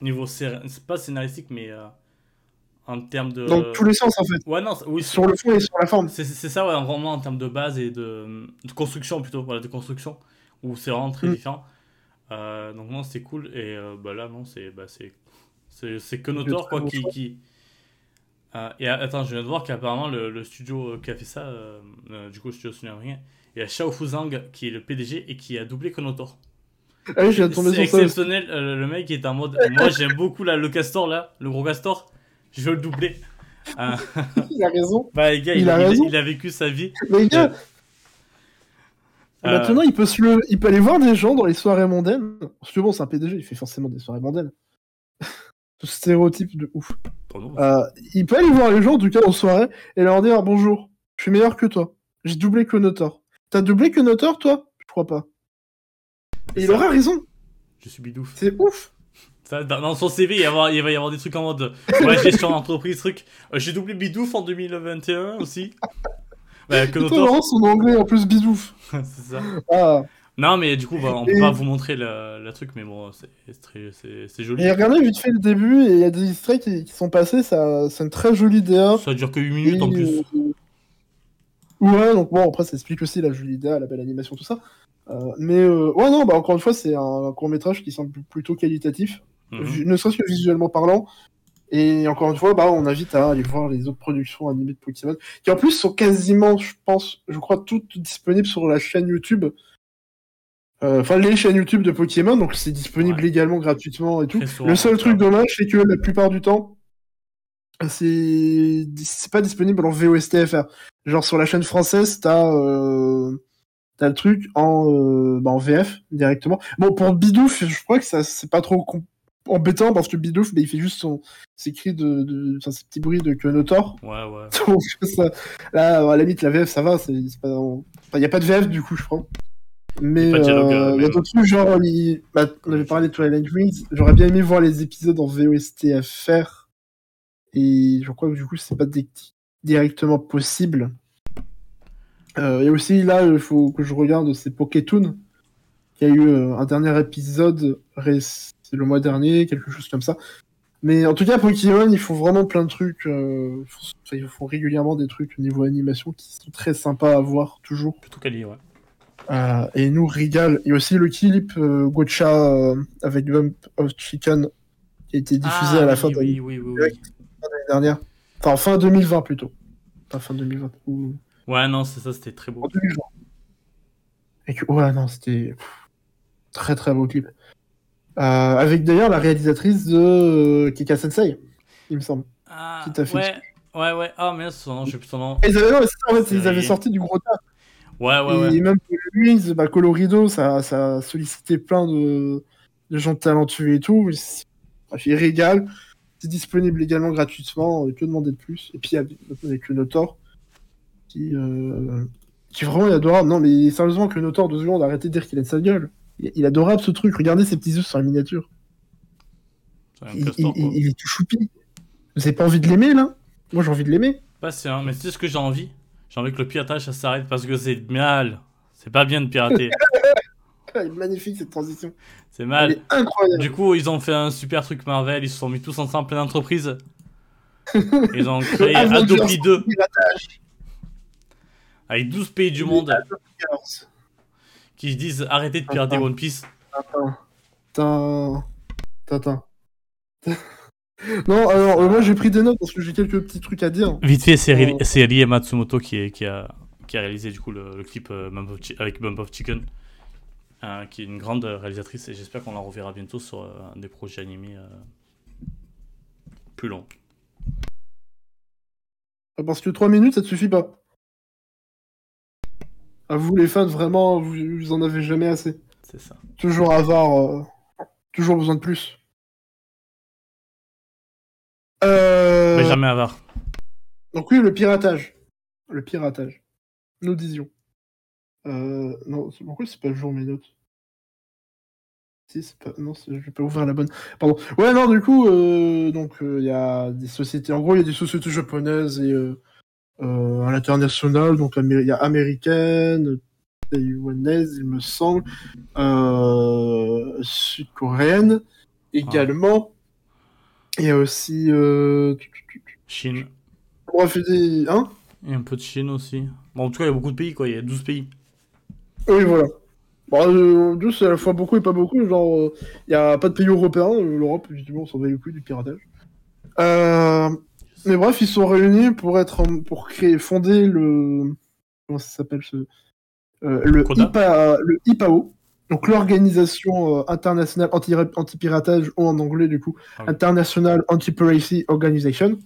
niveau scé- c'est pas scénaristique, mais euh, en termes de. dans tous les sens, en fait. Ouais, non, oui, Sur le fond et sur la forme. c'est ça, ouais, vraiment en termes de base et de, de construction plutôt, voilà, de construction, où c'est vraiment très Mm. différent. Euh, donc, non, c'est cool, et euh, bah là, non, c'est bah, Konotor, très quoi, qui. et attends, je viens de voir qu'apparemment le, le studio qui a fait ça, du coup, le studio sud-américain, il y a Xiao Fuzang qui est le PDG et qui a doublé Konotor. Ah oui, C'est sur ça. aussi. exceptionnel, euh, le mec est en mode. Moi j'aime beaucoup là, le castor là, le gros castor, je veux le doubler. Euh, Il a raison. bah, les gars, il, Il a il- raison. il a vécu sa vie. Mais les gars, Euh, maintenant, il peut, se le... il peut aller voir des gens dans les soirées mondaines. Parce que bon, c'est un PDG, il fait forcément des soirées mondaines. Ce stéréotype de ouf. pardon. Euh, il peut aller voir les gens, en tout cas, en soirée, et leur dire Bonjour, je suis meilleur que toi. J'ai doublé Clonotor. T'as doublé Clonotor, toi? Je crois pas. Et il aura raison. Je suis bidouf. C'est ouf. Ça, dans, dans son CV, il, va y avoir, il va y avoir des trucs en mode. Ouais, gestion d'entreprise, truc. Euh, J'ai doublé bidouf en 2021 aussi. Bah, Konotor, vraiment, son anglais en plus bidouf. c'est ça. Ah. Non, mais du coup, bah, on peut Et- pas vous montrer le truc, mais bon, c'est très- joli. Et regardez vite fait le début, et il y a des extraits qui, qui sont passés, ça, c'est une très jolie DA. Ça dure que 8 minutes en plus. euh, Ouais, donc bon, après, ça explique aussi la jolie idée, la belle animation, tout ça. Euh, mais euh, ouais, non, bah encore une fois, c'est un, court métrage qui semble plutôt qualitatif, Mhm. ne serait-ce que visuellement parlant. Et encore une fois, bah, on invite à aller voir les autres productions animées de Pokémon, qui en plus sont quasiment, je pense, je crois, toutes disponibles sur la chaîne YouTube. Euh, Enfin, les chaînes YouTube de Pokémon, donc c'est disponible Ouais. légalement, gratuitement et tout. Souvent, Le seul truc dommage, c'est que la plupart du temps, c'est c'est pas disponible en VOSTFR. Genre sur la chaîne française, t'as euh... t'as le truc en euh, bah, en VF directement. Bon pour Bidouf, je crois que ça c'est pas trop embêtant parce que Bidouf, bah, il fait juste son ses cris de, de... Enfin, ses petits bruits de Kyonotor. Ouais ouais. Donc ça, là à la limite la VF ça va, c'est pas enfin, y a pas de VF du coup je crois. Mais euh, euh, il y a même. d'autres trucs, genre, il- bah, on avait parlé de Twilight Rings, j'aurais bien aimé voir les épisodes en VOSTFR, et je crois que du coup, c'est pas di- directement possible. Euh, et aussi, là, il faut que je regarde, c'est Pokétoon, qui a eu euh, un dernier épisode, c'est le mois dernier, quelque chose comme ça. Mais en tout cas, Pokémon, ils font vraiment plein de trucs, euh, ils font- enfin, ils font régulièrement des trucs au niveau animation qui sont très sympas à voir, toujours. Plutôt quali, ouais. Euh, et nous régale. Il y a aussi le clip euh, Gocha euh, avec Bump of Chicken qui a été diffusé à la fin de Ah, oui, oui, oui, oui. l'année dernière. Enfin, fin 2020 plutôt. Pas fin 2020. Ou Ouais, non, c'est ça, c'était très beau. en 2020. Et que, ouais, non, c'était très très beau clip. Euh, avec d'ailleurs la réalisatrice de euh, Kika Sensei, il me semble. Ah, Qui fait ouais, ouais, ouais. Ah, mais son nom, je sais plus son nom. Ils avaient, non, mais c'est ça, en fait, ils avaient sorti du gros tas. Ouais, ouais, ouais. Même Wings, bah, Colorido, ça, ça a sollicité plein de, de gens talentueux et tout. Il régale. C'est disponible également gratuitement. euh, Que demander de plus Et puis avec le Notor qui, euh, qui vraiment est adorable. Non, mais sérieusement, que le Notor, deux secondes, arrêtez de dire qu'il a de sa gueule. Il, il est adorable ce truc. Regardez ses petits yeux sur la miniature. Il, castor, il- quoi. il est tout choupi. Vous avez pas envie de l'aimer là? Moi j'ai envie de l'aimer. Pas c'est un, mais c'est ce que j'ai envie. J'ai envie que le piratage ça s'arrête parce que c'est mal. C'est pas bien de pirater. Elle est magnifique cette transition. c'est Elle mal. est incroyable. Du coup, ils ont fait un super truc Marvel. Ils se sont mis tous ensemble, plein d'entreprises. Ils ont créé. Adopi 2 Piratage. avec 12 pays du monde qui se disent arrêtez de pirater Attends. One Piece. Tintin. Tintin. non, alors euh, moi j'ai pris des notes parce que j'ai quelques petits trucs à dire. Vite fait, c'est c'est Rie Matsumoto qui, est- qui, a, qui a réalisé du coup le, le clip euh, avec Bump of Chicken, euh, qui est une grande réalisatrice et j'espère qu'on la reverra bientôt sur euh, des projets animés euh, plus longs. Parce que 3 minutes ça te suffit pas. À vous les fans, vraiment, vous, vous en avez jamais assez. C'est ça. Toujours avare, toujours besoin de plus. Euh... Mais jamais avare. Donc oui, le piratage. Le piratage. Nous disions. Euh, non, pourquoi c'est pas le jour mes notes? Si, c'est pas... Non, je vais pas ouvrir la bonne. Pardon. Ouais, non, du coup, euh, donc il y a des sociétés... En gros, il y a des sociétés japonaises et euh, euh, à l'international. Donc il y a américaine, taïwanaise, il me semble, euh, sud-coréenne également. Il y a aussi... Euh... Chine. Bref, des... Hein? Et un peu de Chine aussi. Bon, en tout cas, il y a beaucoup de pays, quoi. Il y a 12 pays. Oui, voilà. Bon, euh, deux, c'est à la fois beaucoup et pas beaucoup. Genre, il n'y a pas de pays européen. euh, L'Europe, évidemment, on s'en va le du piratage. Euh, mais bref, ils sont réunis pour être en- pour créer, fonder le. Comment ça s'appelle ce. euh, le, IPA, le IPAO. Donc, l'Organisation euh, internationale anti- anti-piratage, ou en anglais, du coup, Ah oui. International Anti-Piracy Organization,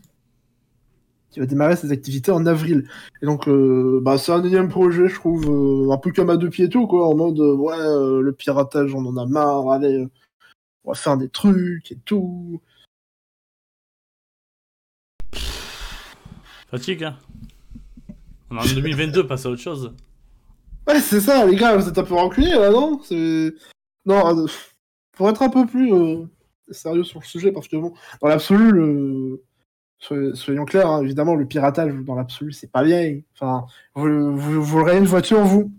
qui va démarrer ses activités en avril. Et donc, euh, bah, c'est un énième projet, je trouve, euh, un peu comme à deux pieds et tout, quoi, en mode, euh, ouais, le piratage, on en a marre, allez, on va faire des trucs et tout. Fatigue, hein. On est en 2022, passe à autre chose. Ouais, c'est ça, les gars, vous êtes un peu reculés, là, non? C'est... Non, pour être un peu plus sérieux sur le sujet, parce que, bon, dans l'absolu, le... soy- soyons clairs, hein, évidemment, le piratage, dans l'absolu, c'est pas bien. Enfin, vous, vous volerez une voiture, vous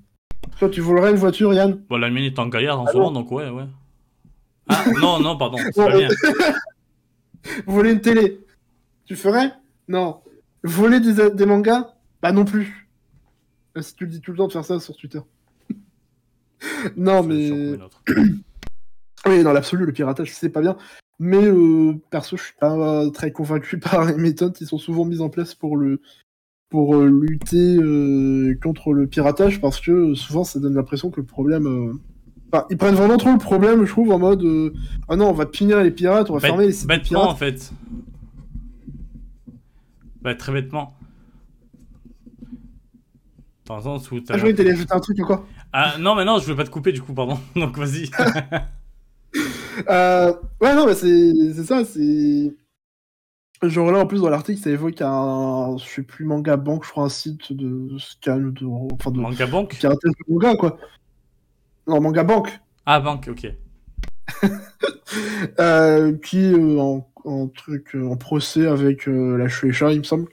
Toi, tu volerais une voiture, Yann? Bon, la mienne est en gaillard en ce moment, donc ouais, ouais. Ah, non, non, pardon, c'est pas bien. Vous volez une télé? Tu ferais? Non. Voler des, des mangas? Bah non plus. Même si tu le dis tout le temps de faire ça sur Twitter. non, mais... Oui, dans l'absolu, le piratage, c'est pas bien. Mais euh, perso, je suis pas très convaincu par les méthodes qui sont souvent mises en place pour le pour euh, lutter euh, contre le piratage parce que euh, souvent ça donne l'impression que le problème. euh, Enfin, ils prennent vraiment trop le problème, je trouve, en mode euh, ah non, on va punir les pirates, on va Bête- fermer les sites Bêtement, pirates. en fait. Bah, très bêtement. Où t'as- Ah, je voulais un truc ou quoi Ah, non, mais non, je veux pas te couper du coup, pardon. Donc vas-y. Euh, ouais, non, mais c'est ça, c'est. Genre là, en plus, dans l'article, ça évoque un, je sais plus, manga banque, je crois, un site de scan, de, enfin, de Manga Bank? piratage de manga, quoi. Non, manga banque, Ah, banque, ok. euh, qui euh, en, en truc, euh, en procès avec euh, la Shueisha, il me semble.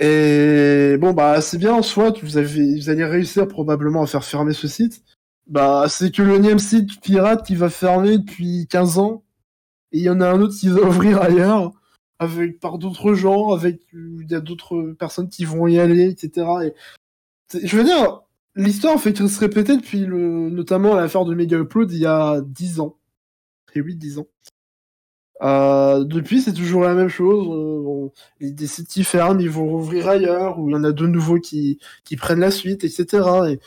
Et bon, bah, c'est bien, soit vous, avez, vous allez réussir probablement à faire fermer ce site. Bah, c'est que le énième site pirate qui va fermer depuis 15 ans, et il y en a un autre qui va ouvrir ailleurs, avec par d'autres gens, avec il y a d'autres personnes qui vont y aller, etc. Je veux dire, l'histoire fait se répéter depuis le, notamment l'affaire de Mega Upload il y a 10 ans. Et oui, 10 ans. Euh, depuis, c'est toujours la même chose. euh, bon, les- des sites qui ferment, ils vont rouvrir ailleurs, ou il y en a de nouveaux qui, qui prennent la suite, etc. Et,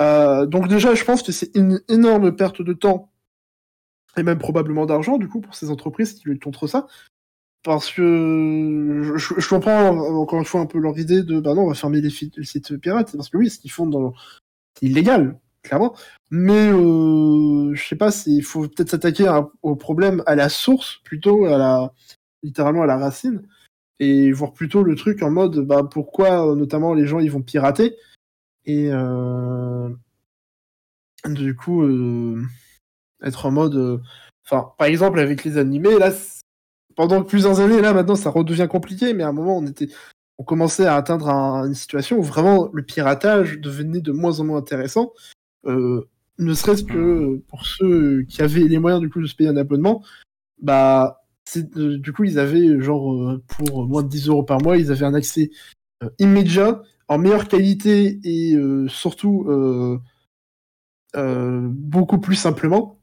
euh, donc déjà, je pense que c'est une énorme perte de temps, et même probablement d'argent, du coup, pour ces entreprises qui luttent contre ça. Parce que je, comprends encore une fois un peu leur idée de bah non, on va fermer les, sites pirates, parce que oui, ce qu'ils font dans c'est illégal, clairement. Mais euh, je sais pas, il faut peut-être s'attaquer au problème à la source plutôt à la littéralement à la racine et voir plutôt le truc en mode bah pourquoi euh, notamment les gens ils vont pirater? Et euh, du coup euh, être en mode euh, enfin par exemple avec les animés là pendant plusieurs années là maintenant ça redevient compliqué mais à un moment on était on commençait à atteindre un- une situation où vraiment le piratage devenait de moins en moins intéressant. Ne serait-ce que pour ceux qui avaient les moyens du coup de se payer un abonnement bah du coup ils avaient genre pour moins de 10 euros par mois ils avaient un accès immédiat en meilleure qualité et euh, surtout euh, euh, beaucoup plus simplement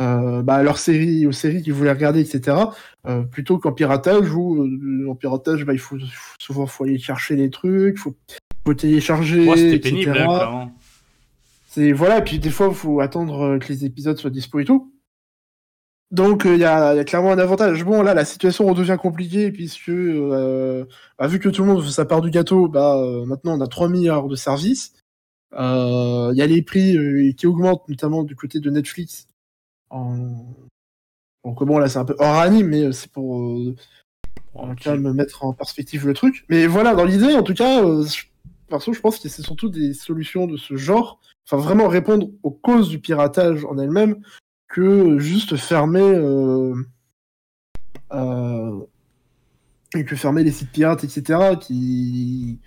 euh, bah, leurs séries, aux séries qu'ils voulaient regarder, etc. euh, plutôt qu'en piratage où euh, en piratage bah, il faut souvent faut aller chercher les trucs, faut, faut télécharger, Ouais, c'était etc. pénible, hein. C'est voilà, et puis des fois il faut attendre que les épisodes soient dispo et tout. Donc il y, a, y a clairement un avantage. Bon là la situation redevient compliquée puisque euh, bah, vu que tout le monde veut sa part du gâteau, bah euh, maintenant on a 3 milliards de services. Euh, Il y a les prix euh, qui augmentent notamment du côté de Netflix. En... Donc bon là c'est un peu hors anime mais euh, c'est pour euh, quand même mettre en perspective le truc. Mais voilà, dans l'idée, en tout cas, euh, je- perso, je pense que c'est surtout des solutions de ce genre, enfin vraiment répondre aux causes du piratage en elle-même, que juste fermer euh, euh, et que fermer les sites pirates, etc., qui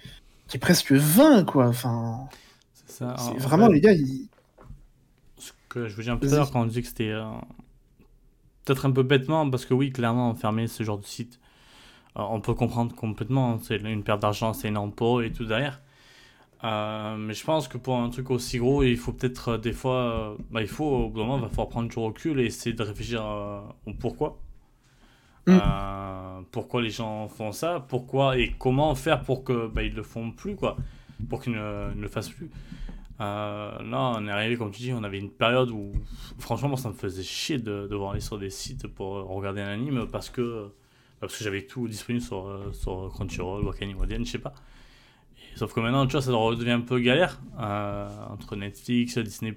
qui est presque 20, quoi. Enfin, C'est vraiment fait, les gars, ils... Ce que je vous dis un peu l'heure quand on dit que c'était euh, peut-être un peu bêtement, parce que oui, clairement, fermer ce genre de site, euh, on peut comprendre complètement. hein, C'est une perte d'argent, c'est énorme pour eux et tout derrière. Euh, mais je pense que pour un truc aussi gros, il faut peut-être euh, des fois, euh, bah, il faut au bout d'un moment, il va falloir prendre du recul et essayer de réfléchir au pourquoi. Mm. Pourquoi les gens font ça, pourquoi et comment faire pour que bah, ils le font plus quoi, pour qu'ils ne, ne le fassent plus. Euh, là, on est arrivé, comme tu dis, on avait une période où, franchement, moi, ça me faisait chier de devoir aller sur des sites pour regarder un anime parce que, parce que j'avais tout disponible sur, sur Crunchyroll, Wakani Wadian, je sais pas. Sauf que maintenant, tu vois, ça redevient un peu galère euh, entre Netflix, Disney.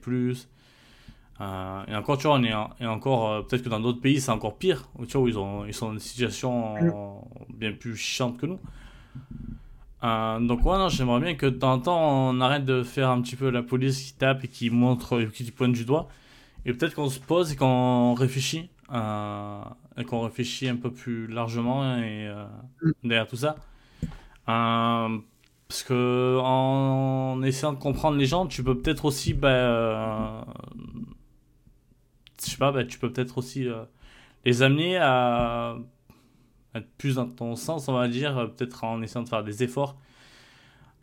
Euh, et encore, tu vois, on est, en- et encore, euh, peut-être que dans d'autres pays, c'est encore pire, tu vois, où ils, ont, ils sont dans une situation euh, bien plus chiante que nous. Euh, donc ouais, non, j'aimerais bien que de temps en temps on arrête de faire un petit peu la police qui tape et qui montre, et qui pointe du doigt. Et peut-être qu'on se pose et qu'on réfléchit. et qu'on réfléchit un peu plus largement et euh, derrière tout ça. Euh, parce que en essayant de comprendre les gens, tu peux peut-être aussi, bah, euh, je sais pas, bah, tu peux peut-être aussi euh, les amener à être plus dans ton sens, on va dire, euh, peut-être en essayant de faire des efforts.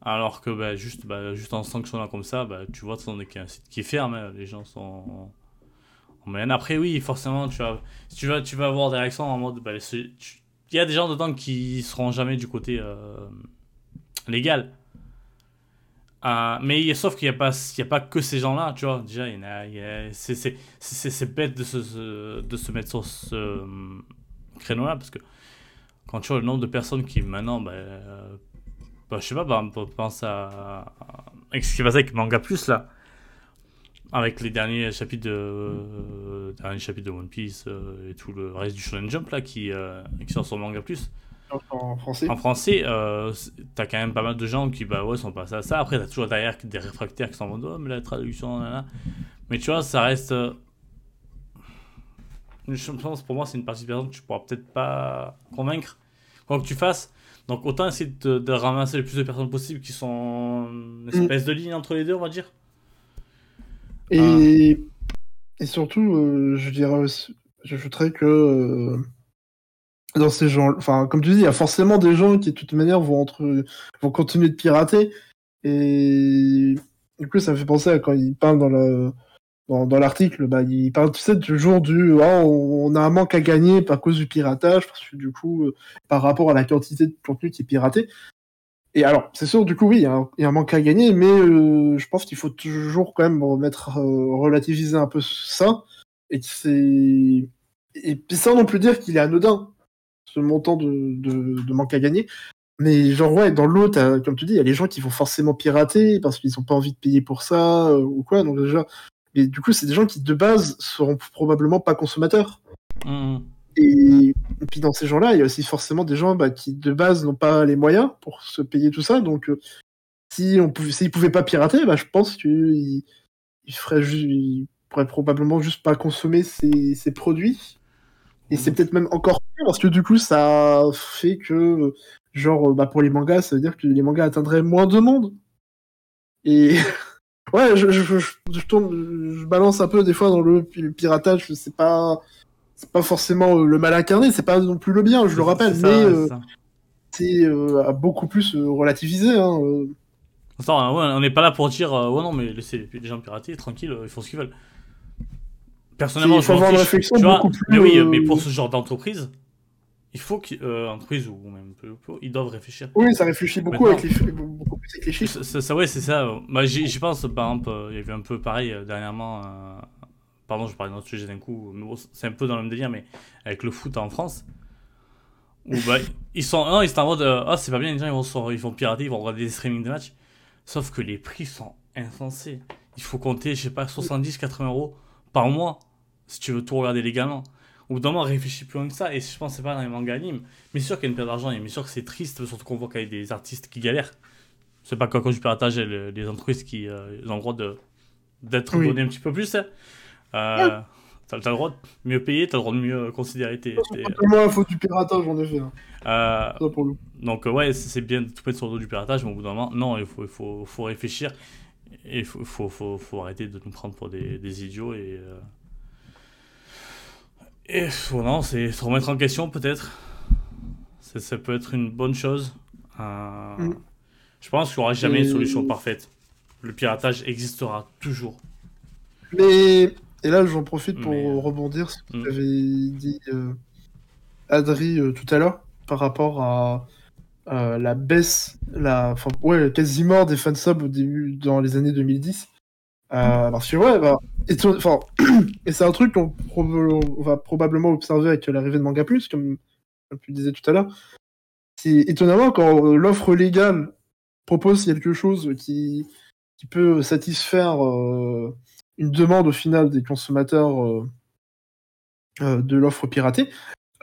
Alors que bah, juste, bah, juste en sanctionnant comme ça, bah, tu vois, on est qu'un site qui est ferme, hein, les gens sont en moyenne. Après, oui, forcément, tu vas, tu vas, tu vas avoir des réactions en mode, bah, c'est- il y a des gens dedans qui seront jamais du côté légal. Euh, mais sauf qu'il n'y a, pas- a pas que ces gens-là, tu vois. Déjà, il y c'est- bête de se, de se mettre sur ce euh, créneau-là parce que quand tu vois le nombre de personnes qui maintenant, bah, euh, bah, je sais pas, bah, pense à, avec ce qui va avec Manga Plus là, avec les derniers chapitres de, euh, derniers chapitres de One Piece et tout le reste du Shonen Jump là qui, qui sort sur Manga Plus. En français. En français, euh, t'as quand même pas mal de gens qui bah ouais sont passés à ça. Après t'as toujours derrière des réfractaires qui sont en mode oh, mais la traduction, nanana. mais tu vois ça reste. euh, Je pense pour moi c'est une partie de personnes que tu pourras peut-être pas convaincre quoi que tu fasses. Donc autant essayer de, de ramasser le plus de personnes possible qui sont une espèce de ligne entre les deux on va dire. Et, et surtout, euh, je dirais aussi, j'ajouterais que dans ces gens, enfin, comme tu dis, il y a forcément des gens qui, de toute manière, vont, entre, vont continuer de pirater. Et du coup, ça me fait penser à quand il parle dans le. Dans, l'article, bah, il parle, tu sais, toujours du Ah, on, a un manque à gagner par cause du piratage, parce que du coup, euh, par rapport à la quantité de contenu qui est piraté. Et alors, c'est sûr, du coup, oui, il y, a un- manque à gagner, mais euh, je pense qu'il faut toujours quand même remettre, euh, relativiser un peu ça. Et c'est. Et puis sans non plus dire qu'il est anodin, ce montant de, de, de manque à gagner. Mais genre, ouais, dans l'autre, comme tu dis, il y a les gens qui vont forcément pirater parce qu'ils n'ont pas envie de payer pour ça euh, ou quoi. Donc, déjà. Mais du coup, c'est des gens qui, de base, seront probablement pas consommateurs. Mhm. Et, et puis dans ces gens-là, il y a aussi forcément des gens bah, qui de base n'ont pas les moyens pour se payer tout ça. Donc euh, si on pouvait, s'ils pouvaient pas pirater, bah, je pense qu'ils ils feraient ju- ils pourraient probablement juste pas consommer ces, ces produits. Et c'est peut-être même encore pire parce que du coup, ça fait que genre euh, bah, pour les mangas, ça veut dire que les mangas atteindraient moins de monde. Et ouais, je, je, je, je tourne, je balance un peu des fois dans le pi- piratage. C'est pas c'est pas forcément euh, le mal incarné, c'est pas non plus le bien, je le rappelle, mais euh, c'est euh, à beaucoup plus euh, relativisé. Hein, euh. On n'est pas là pour dire euh, ouais non mais laissez les gens pirater tranquille euh, ils font ce qu'ils veulent personnellement Il je avoir une réflexion tu vois, beaucoup plus, mais oui euh, mais pour ce genre d'entreprise il faut qu'entreprise ou même peu, peu, ils doivent réfléchir. Oui, ça réfléchit beaucoup Maintenant- avec les, beaucoup plus avec les chiffres. ça, ça- ouais c'est ça. Bah, j'y pense par exemple euh, il y avait un peu pareil euh, dernièrement euh, pardon je parle d'un autre sujet d'un coup c'est un peu dans le même délire mais avec le foot en France où bah, ils sont non, ils sont en mode euh, ah c'est pas bien les gens ils vont, sur- ils vont pirater ils vont regarder des streamings de matchs. Sauf que les prix sont insensés. Il faut compter je sais pas 70 80 euros par mois si tu veux tout regarder légalement au bout d'un moment réfléchis plus loin que ça et je pense que c'est pas dans les mangas animes mais sûr qu'il y a une perte d'argent et mais sûr que c'est triste surtout qu'on voit qu'il y a des artistes qui galèrent c'est pas qu'à cause du piratage et le- les entreprises qui euh, ils ont le droit de d'être Oui. donnés un petit peu plus hein. euh, t'as t'as le droit de mieux payer t'as le droit de mieux considérer tes, moi la faute du piratage, en effet. hein. euh, Ça pour le donc euh, ouais, c'est c'est bien de tout mettre sur le dos du piratage, mais au bout d'un moment, non, il faut, il faut, faut réfléchir. Et il faut, faut, faut, faut arrêter de nous prendre pour des, des idiots et... euh, Et faut- non, c'est se remettre en question peut-être. Ça, peut être une bonne chose. Euh, Mm. Je pense qu'il n'y aura jamais une solution parfaite. Le piratage existera toujours. Mais et là, j'en profite pour Mais, euh, rebondir sur ce hmm. qu'avait dit euh, Adri euh, tout à l'heure par rapport à, à la baisse, la, enfin, ouais, quasiment des fansubs au début dans les années 2010. Euh, parce que ouais, bah, et, c'est un truc qu'on va probablement observer avec l'arrivée de Manga Plus, comme, comme tu disais tout à l'heure. C'est étonnamment quand euh, l'offre légale propose quelque chose qui, qui peut satisfaire euh, une demande au final des consommateurs euh, euh, de l'offre piratée,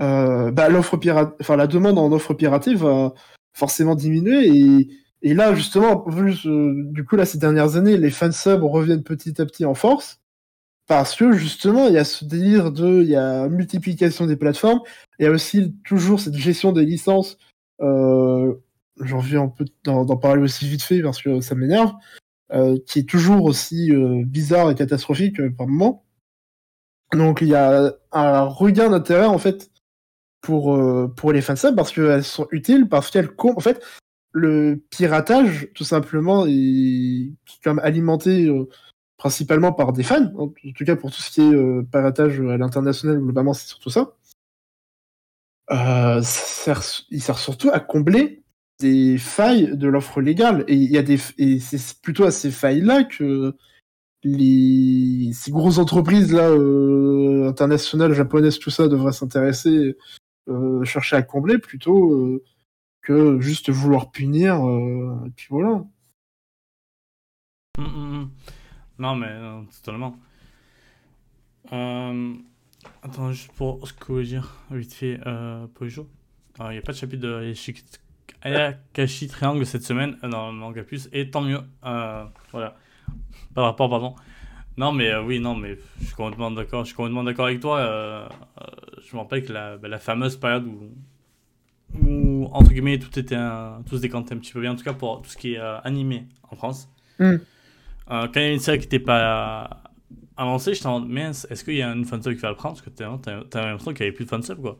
euh, bah, l'offre pirate, enfin la demande en offre piratée va forcément diminuer et, et là justement, en plus, euh, du coup là ces dernières années, les fansubs reviennent petit à petit en force parce que justement il y a ce délire de, il y a multiplication des plateformes, il y a aussi toujours cette gestion des licences. Euh, J'ai envie un peu d'en d'en parler aussi vite fait parce que ça m'énerve euh, qui est toujours aussi euh, bizarre et catastrophique euh, par moment. Donc il y a un regain d'intérêt en fait pour euh, pour les parce qu'elles sont utiles parce qu'elles com- en fait le piratage tout simplement est, est quand même alimenté euh, principalement par des fans en tout cas pour tout ce qui est euh, piratage à l'international globalement c'est surtout ça euh, sert, il sert surtout à combler des failles de l'offre légale. Et et c'est plutôt à ces failles-là que les ces grosses entreprises là internationales, japonaises, tout ça devraient s'intéresser chercher à combler plutôt euh, que juste vouloir punir. et puis voilà. Hum, hum, hum. Non, mais totalement. Attends, juste pour ce que je veux dire, vite fait, euh, Pojo. Il n'y a pas de chapitre de Ayakashi Triangle cette semaine dans le manga plus, et tant mieux. voilà. Par rapport, pardon. Non, mais euh, oui, non, mais je suis complètement d'accord. Je suis complètement d'accord avec toi. Euh, euh, je me rappelle que la, bah, la fameuse période où, où, entre guillemets, tout était un, tout se décantait un petit peu bien, en tout cas pour tout ce qui est animé en France. Mm. quand il y a une série qui n'était pas avancée, je t'en mais est-ce qu'il y a une fansub qui va le prendre? Parce que t'as l'impression qu'il n'y avait plus de fansub, quoi.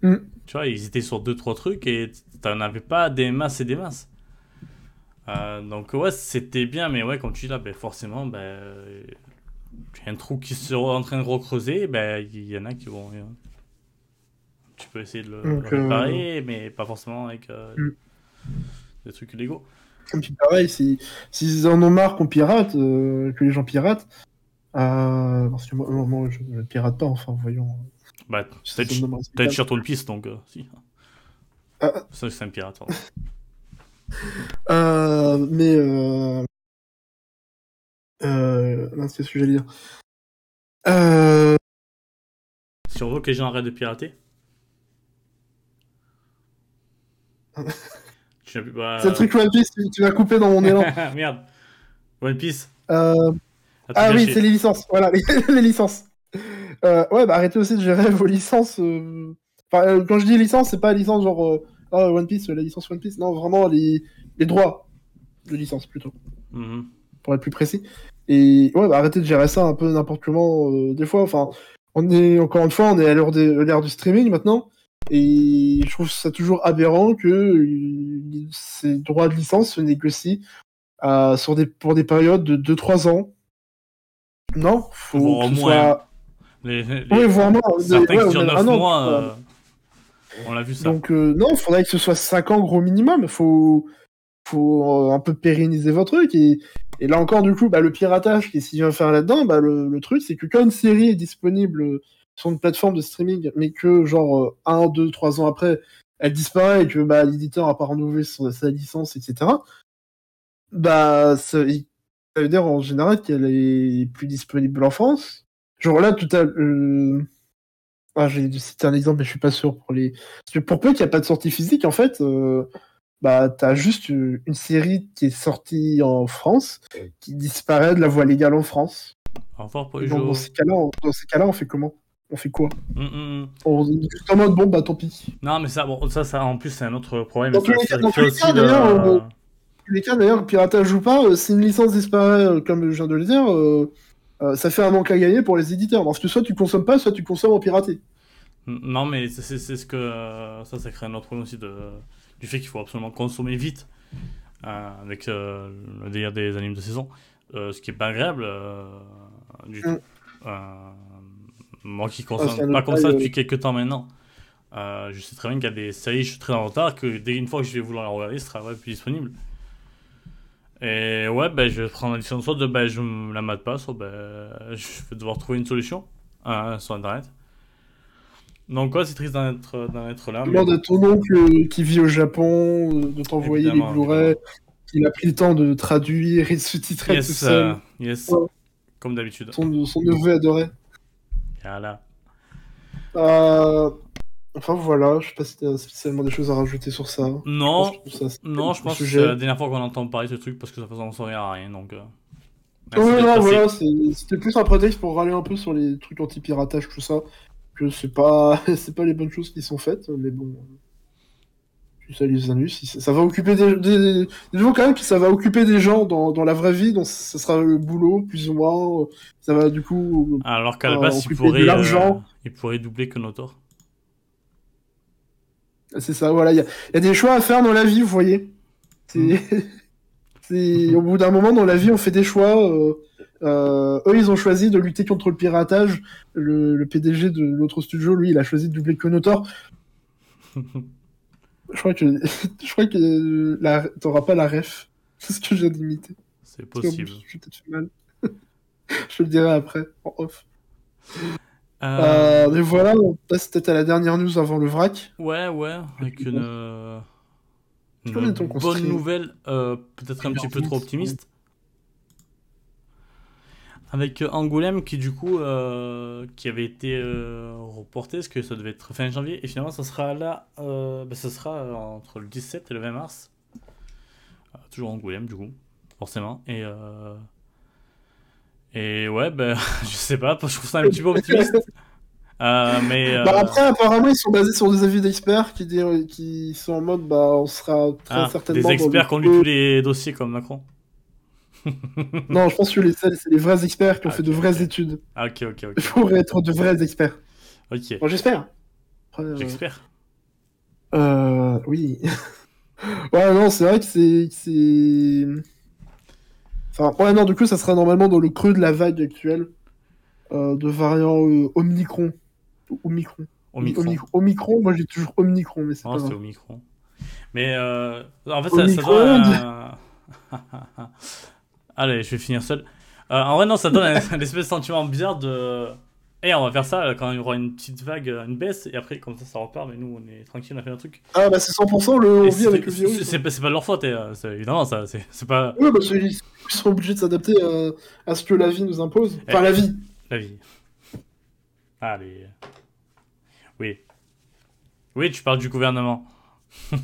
Mm. Tu vois, ils étaient sur deux, trois trucs et t'en avais pas des masses et des masses. Euh, donc ouais, c'était bien, mais ouais, comme tu dis là, ben, forcément, ben, un trou qui se en train de recreuser, ben, il y en a qui vont... Euh, tu peux essayer de le, euh, réparer, mais pas forcément avec mm. des trucs légaux. Comme tu pareil, s'ils si, en ont marre qu'on pirate, que les gens piratent, parce que moi, je ne pirate pas, enfin, voyons. Bah, peut-être sur ton piste, donc si. Ah. Ça, c'est un pirate, pardon. Euh, mais euh... Euh... qu'est-ce que je vais dire? Euh... On veut que les gens arrêtent de pirater C'est le truc One Piece, tu, vas couper dans mon élan. Merde. One Piece. Euh... Ah oui, c'est les licences. Voilà, les, licences. Ouais, bah arrêtez aussi de gérer vos licences. Enfin, quand je dis licence, c'est pas licence genre ah, One Piece, la licence One Piece. Non, vraiment les, les droits de licence plutôt. Mm-hmm. Pour être plus précis. Et ouais, bah, arrêtez de gérer ça un peu n'importe comment. Euh, des fois, enfin, on est encore une fois, on est à l'ère du streaming maintenant. Et je trouve ça toujours aberrant que euh, ces droits de licence se négocient euh, sur des, pour des périodes de 2-3 ans. Non, faut que ce soit... Les, les... Oui, voire moins. Certains qui 9 mois, on l'a vu ça. Donc euh, non, il faudrait que ce soit 5 ans gros minimum. Faut faut euh, un peu pérenniser votre truc et, là encore du coup bah, le piratage qui s'y vient faire là-dedans bah, le, truc c'est que quand une série est disponible sur une plateforme de streaming mais que genre 1, 2, 3 ans après elle disparaît et que bah, l'éditeur a pas renouvelé sa licence etc bah ça, veut dire en général qu'elle est plus disponible en France genre là tout à euh, ah, j'ai cité un exemple, mais je suis pas sûr pour les. Parce que pour peu qu'il n'y a pas de sortie physique, en fait, euh, bah, t'as juste une série qui est sortie en France, qui disparaît de la voie légale en France. Enfin, pour dans, ces cas-là, on, dans ces cas-là, on fait comment? On fait quoi? Mm, mm, mm. On juste en mode bon, bah tant pis. Non, mais ça, bon, ça, ça en plus, c'est un autre problème. Dans tous les cas, d'ailleurs, euh, les cas, d'ailleurs, piratage ou pas, euh, si une licence disparaît, euh, comme je viens de le dire, euh, ça fait un manque à gagner pour les éditeurs. Parce que soit tu consommes pas, soit tu consommes en piraté. Non, mais c'est ce que. ça, ça crée un autre problème aussi de, du fait qu'il faut absolument consommer vite euh, avec euh, le délire des animes de saison. ce qui est pas agréable du tout. Mm. moi qui consomme pas comme ça depuis quelques temps maintenant. je sais très bien qu'il y a des séries, je suis très en retard, que dès une fois que je vais vouloir la regarder, ce sera plus disponible. Et ouais, ben, je vais prendre la décision soit de ben, je me la mate pas, soit ben, je vais devoir trouver une solution euh, sur internet. Donc, ouais, c'est triste d'en être, être, là. Mais... de ton oncle qui vit au Japon, de t'envoyer les Blu-ray, qu'il a pris le temps de traduire et de sous-titrer yes, tout seul. Euh, yes, comme d'habitude. Son, son, neveu adoré. Voilà. Euh, Enfin voilà, je sais pas si t'as spécialement des choses à rajouter sur ça. Non, je non, je pense que c'est la dernière fois qu'on entend parler de ce truc parce que ça faisait en rien à rien, donc... Euh... Ouais, non, voilà, c'était plus un prétexte pour râler un peu sur les trucs anti-piratage, tout ça, que c'est pas, pas les bonnes choses qui sont faites, mais bon... Ça les anus, ça va occuper des, des, des gens quand même que ça va occuper des gens dans, dans la vraie vie, donc ça sera le boulot plus ou moins, ça va du coup. Alors qu'à la base, il pourrait, euh, il pourrait doubler que Notor. C'est ça, voilà. Il y, a des choix à faire dans la vie, vous voyez. C'est. Mm. Au bout d'un moment, dans la vie, on fait des choix. Euh, euh, eux, ils ont choisi de lutter contre le piratage. Le, PDG de l'autre studio, lui, il a choisi de doubler Konotor. je crois que. je crois que la... t'auras pas la ref. C'est ce que j'ai limité. C'est possible. Je, je je te le dirai après, en off. Euh, Euh, mais voilà, on passe peut-être à la dernière news avant le vrac. Ouais, ouais, avec une, euh, une bonne nouvelle, euh, peut-être un petit peu trop optimiste. Avec euh, Angoulême qui du coup qui avait été reporté, parce que ça devait être fin janvier, et finalement ça sera là, bah, ça sera entre le 17 et le 20 mars. Toujours Angoulême du coup, forcément. Et, et ouais, ben je sais pas, je trouve ça un petit peu optimiste. Euh, mais Bah euh, après, apparemment, ils sont basés sur des avis d'experts qui, qui sont en mode, bah, on sera très ah, certainement. des experts qui ont lu tous les dossiers comme Macron. Non, je pense que c'est les vrais experts qui ont Ah, fait de vraies études Ah, ok, ok, ok. pour être de vrais experts. Ok. Bon, j'espère. Euh, J'espère. Euh, oui. ouais, non, c'est vrai que c'est. Enfin, ouais, non, du coup, ça sera normalement dans le creux de la vague actuelle euh, de variants euh, Omicron. Omicron. Omicron. Omicron. Omicron, moi j'ai toujours Omicron, mais c'est pas grave. Omicron. Mais euh, en fait, ça, ça donne. Allez, je vais finir seul. Euh, en vrai, non, ça donne un espèce de sentiment bizarre de... Eh, on va faire ça quand il y aura une petite vague, une baisse, et après, comme ça, ça repart, mais nous, on est tranquille, on a fait un truc. Ah, bah c'est 100% le on vit c'est- avec le virus. c'est pas, c'est pas de leur faute, et, euh, évidemment, ça, c'est pas Ouais, bah c'est- ils seront obligés de s'adapter à, à ce que la vie nous impose. Enfin, Eh. la vie. la vie. Allez. Oui. Oui, tu parles du gouvernement.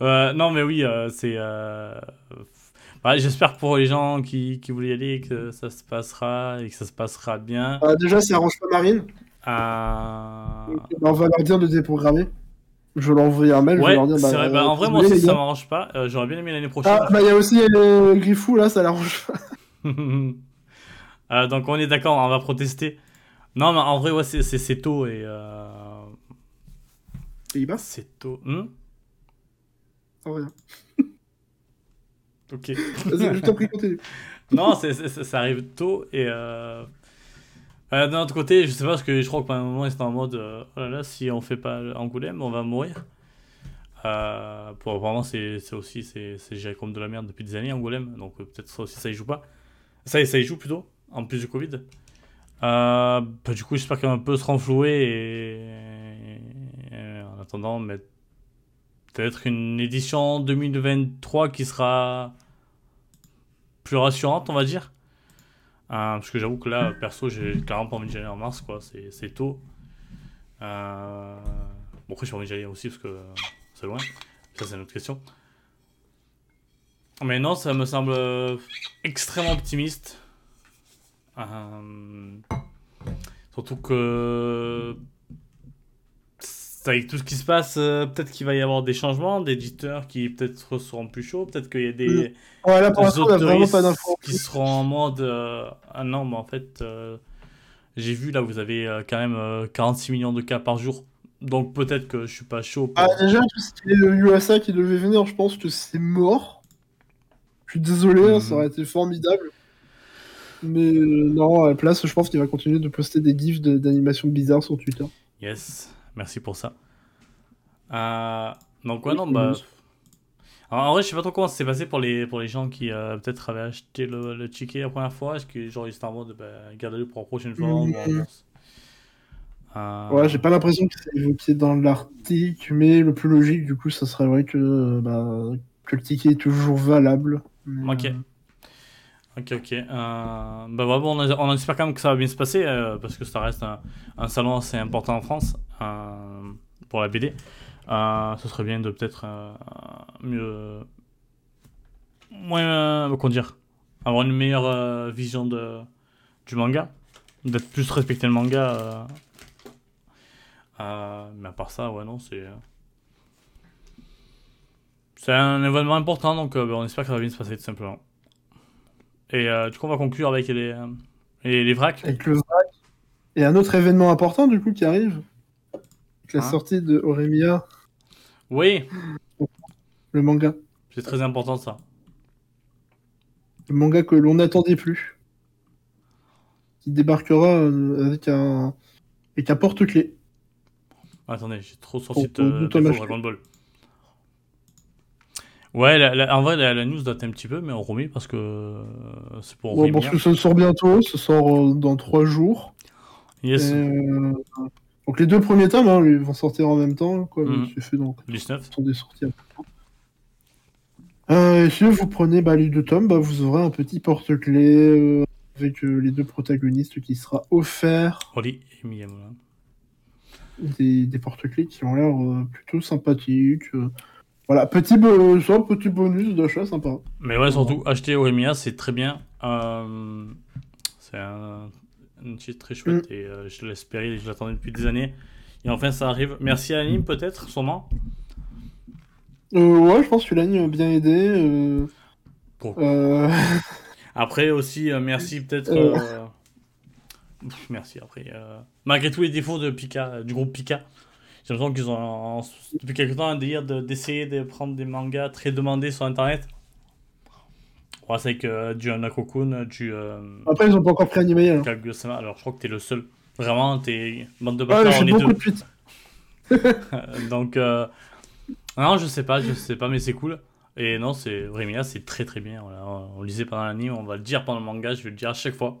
Euh, non, mais oui, euh, c'est. euh, ouais, J'espère pour les gens qui, qui voulaient y aller que ça se passera et que ça se passera bien. Ah, déjà, ça arrange pas Marine. Euh, Donc, bah, on va leur dire de déprogrammer. Je leur envoie un mail. je Ouais, leur dire, c'est bah, vrai. Bah, en vrai, moi les ça m'arrange pas. Euh, J'aurais bien aimé l'année prochaine. Ah, bah il y a aussi euh, Griffou là, ça l'arrange pas. Euh, donc, on est d'accord, on va protester. Non, mais en vrai, ouais, c'est- c'est c'est tôt et. euh, Pays-Bas? C'est tôt. Hmm? Oh, rien. Ok. Je t'en prie, continue. non, ça arrive tôt et. Euh... euh, D'un autre côté, je sais pas parce que je crois que pendant un moment ils étaient en mode euh, oh là là, si on fait pas Angoulême, on va mourir. Euh, pour vraiment, c'est aussi c'est géré comme de la merde depuis des années Angoulême, donc peut-être ça aussi ça y joue pas. Ça, ça y joue plutôt, en plus du Covid. Bah, du coup, j'espère qu'on va un peu se renflouer et... et en attendant, mais peut-être une édition 2023 qui sera plus rassurante, on va dire. Euh, parce que j'avoue que là, perso, j'ai clairement pas envie d'y aller en mars, quoi. C'est tôt. Euh... Bon, après, j'ai envie d'y aller aussi parce que c'est loin. Ça, c'est une autre question. Mais non, ça me semble extrêmement optimiste. Euh, Surtout que. Avec tout ce qui se passe, euh, peut-être qu'il va y avoir des changements, des éditeurs qui peut-être seront plus chauds, peut-être qu'il y a des, Ouais, là pour des autoristes pas qui seront en mode euh, Ah non, mais en fait, euh, j'ai vu là, vous avez quand même euh, 46 millions de cas par jour. Donc peut-être que je suis pas chaud pour. Ah, déjà, tout ce qui est le USA qui devait venir, je pense que c'est mort. Je suis désolé, hein, Mhm. ça aurait été formidable. Mais non, à la place, je pense qu'il va continuer de poster des gifs de- d'animations bizarres sur Twitter. Yes, merci pour ça. Euh, donc, ouais, non, bah. Alors, en vrai, je sais pas trop comment ça s'est passé pour les, pour les gens qui euh, peut-être avaient acheté le, le ticket la première fois. Est-ce que, genre, ils étaient en mode, bah, gardez-le pour la prochaine fois Euh, Ouais, j'ai pas l'impression que c'est évoqué dans l'article, mais le plus logique, du coup, ça serait vrai que, bah, que le ticket est toujours valable. Mais, Ok. Ok, ok. Euh, bah ouais, bon, on, espère quand même que ça va bien se passer euh, parce que ça reste un, salon assez important en France euh, pour la BD. Ce serait bien de peut-être mieux. Moins. comment dire Avoir une meilleure vision de, du manga. D'être plus respecter le manga. mais à part ça, ouais, non, c'est. C'est un événement important donc bah, on espère que ça va bien se passer tout simplement. Et euh, du coup, on va conclure avec les, euh, les, les vracs. Avec le vrac. Et un autre événement important, du coup, qui arrive. Avec la Hein sortie de Oremia, Oui, le manga. c'est très important ça. Le manga que l'on n'attendait plus. Qui débarquera euh, avec un, avec un porte-clés. Attendez, j'ai trop sorti de acheter. Dragon Ball. Ouais, la- la- en vrai, la, la news date un petit peu, mais on remet parce que euh, c'est pour Bon, Rémi, parce que ça sort bientôt, ça sort euh, dans trois jours. Yes. Euh, Donc les deux premiers tomes hein, ils vont sortir en même temps, quoi. Mhm. C'est fait donc. 19. sont des sorties. Euh, et si vous prenez bah, les deux tomes, bah, vous aurez un petit porte-clés euh, avec les deux protagonistes qui sera offert. Oli et Miyamura. Des, des porte-clés qui ont l'air plutôt sympathiques. Voilà, petit, bo- ça, petit bonus d'achat sympa. Mais ouais, surtout, acheter Oremia, c'est très bien. Euh, c'est un, un titre très chouette Mm. et euh, je l'espérais, je l'attendais depuis des années. Et enfin, ça arrive. Merci à l'anime, peut-être, sûrement. Euh, ouais, je pense que l'anime a bien aidé. euh, Bon. Après aussi, merci peut-être. Merci après. Malgré tous les défauts de Pika, du groupe Pika, j'ai l'impression qu'ils ont en- depuis quelque temps un délire de- d'essayer de, prendre des mangas très demandés sur internet. Ouais, c'est que euh, du Nakokun, du euh, Après, ils ont pas encore pris animé. hein. Alors je crois que t'es le seul. Vraiment, t'es bande de Ouais, bâtards, j'ai on est deux. de tweets. Donc, euh, non, je sais pas, je sais pas, mais c'est cool. Et non, c'est Remia, c'est très très bien. Voilà, on on lisait pendant l'anime, on va le dire pendant le manga, je vais le dire à chaque fois.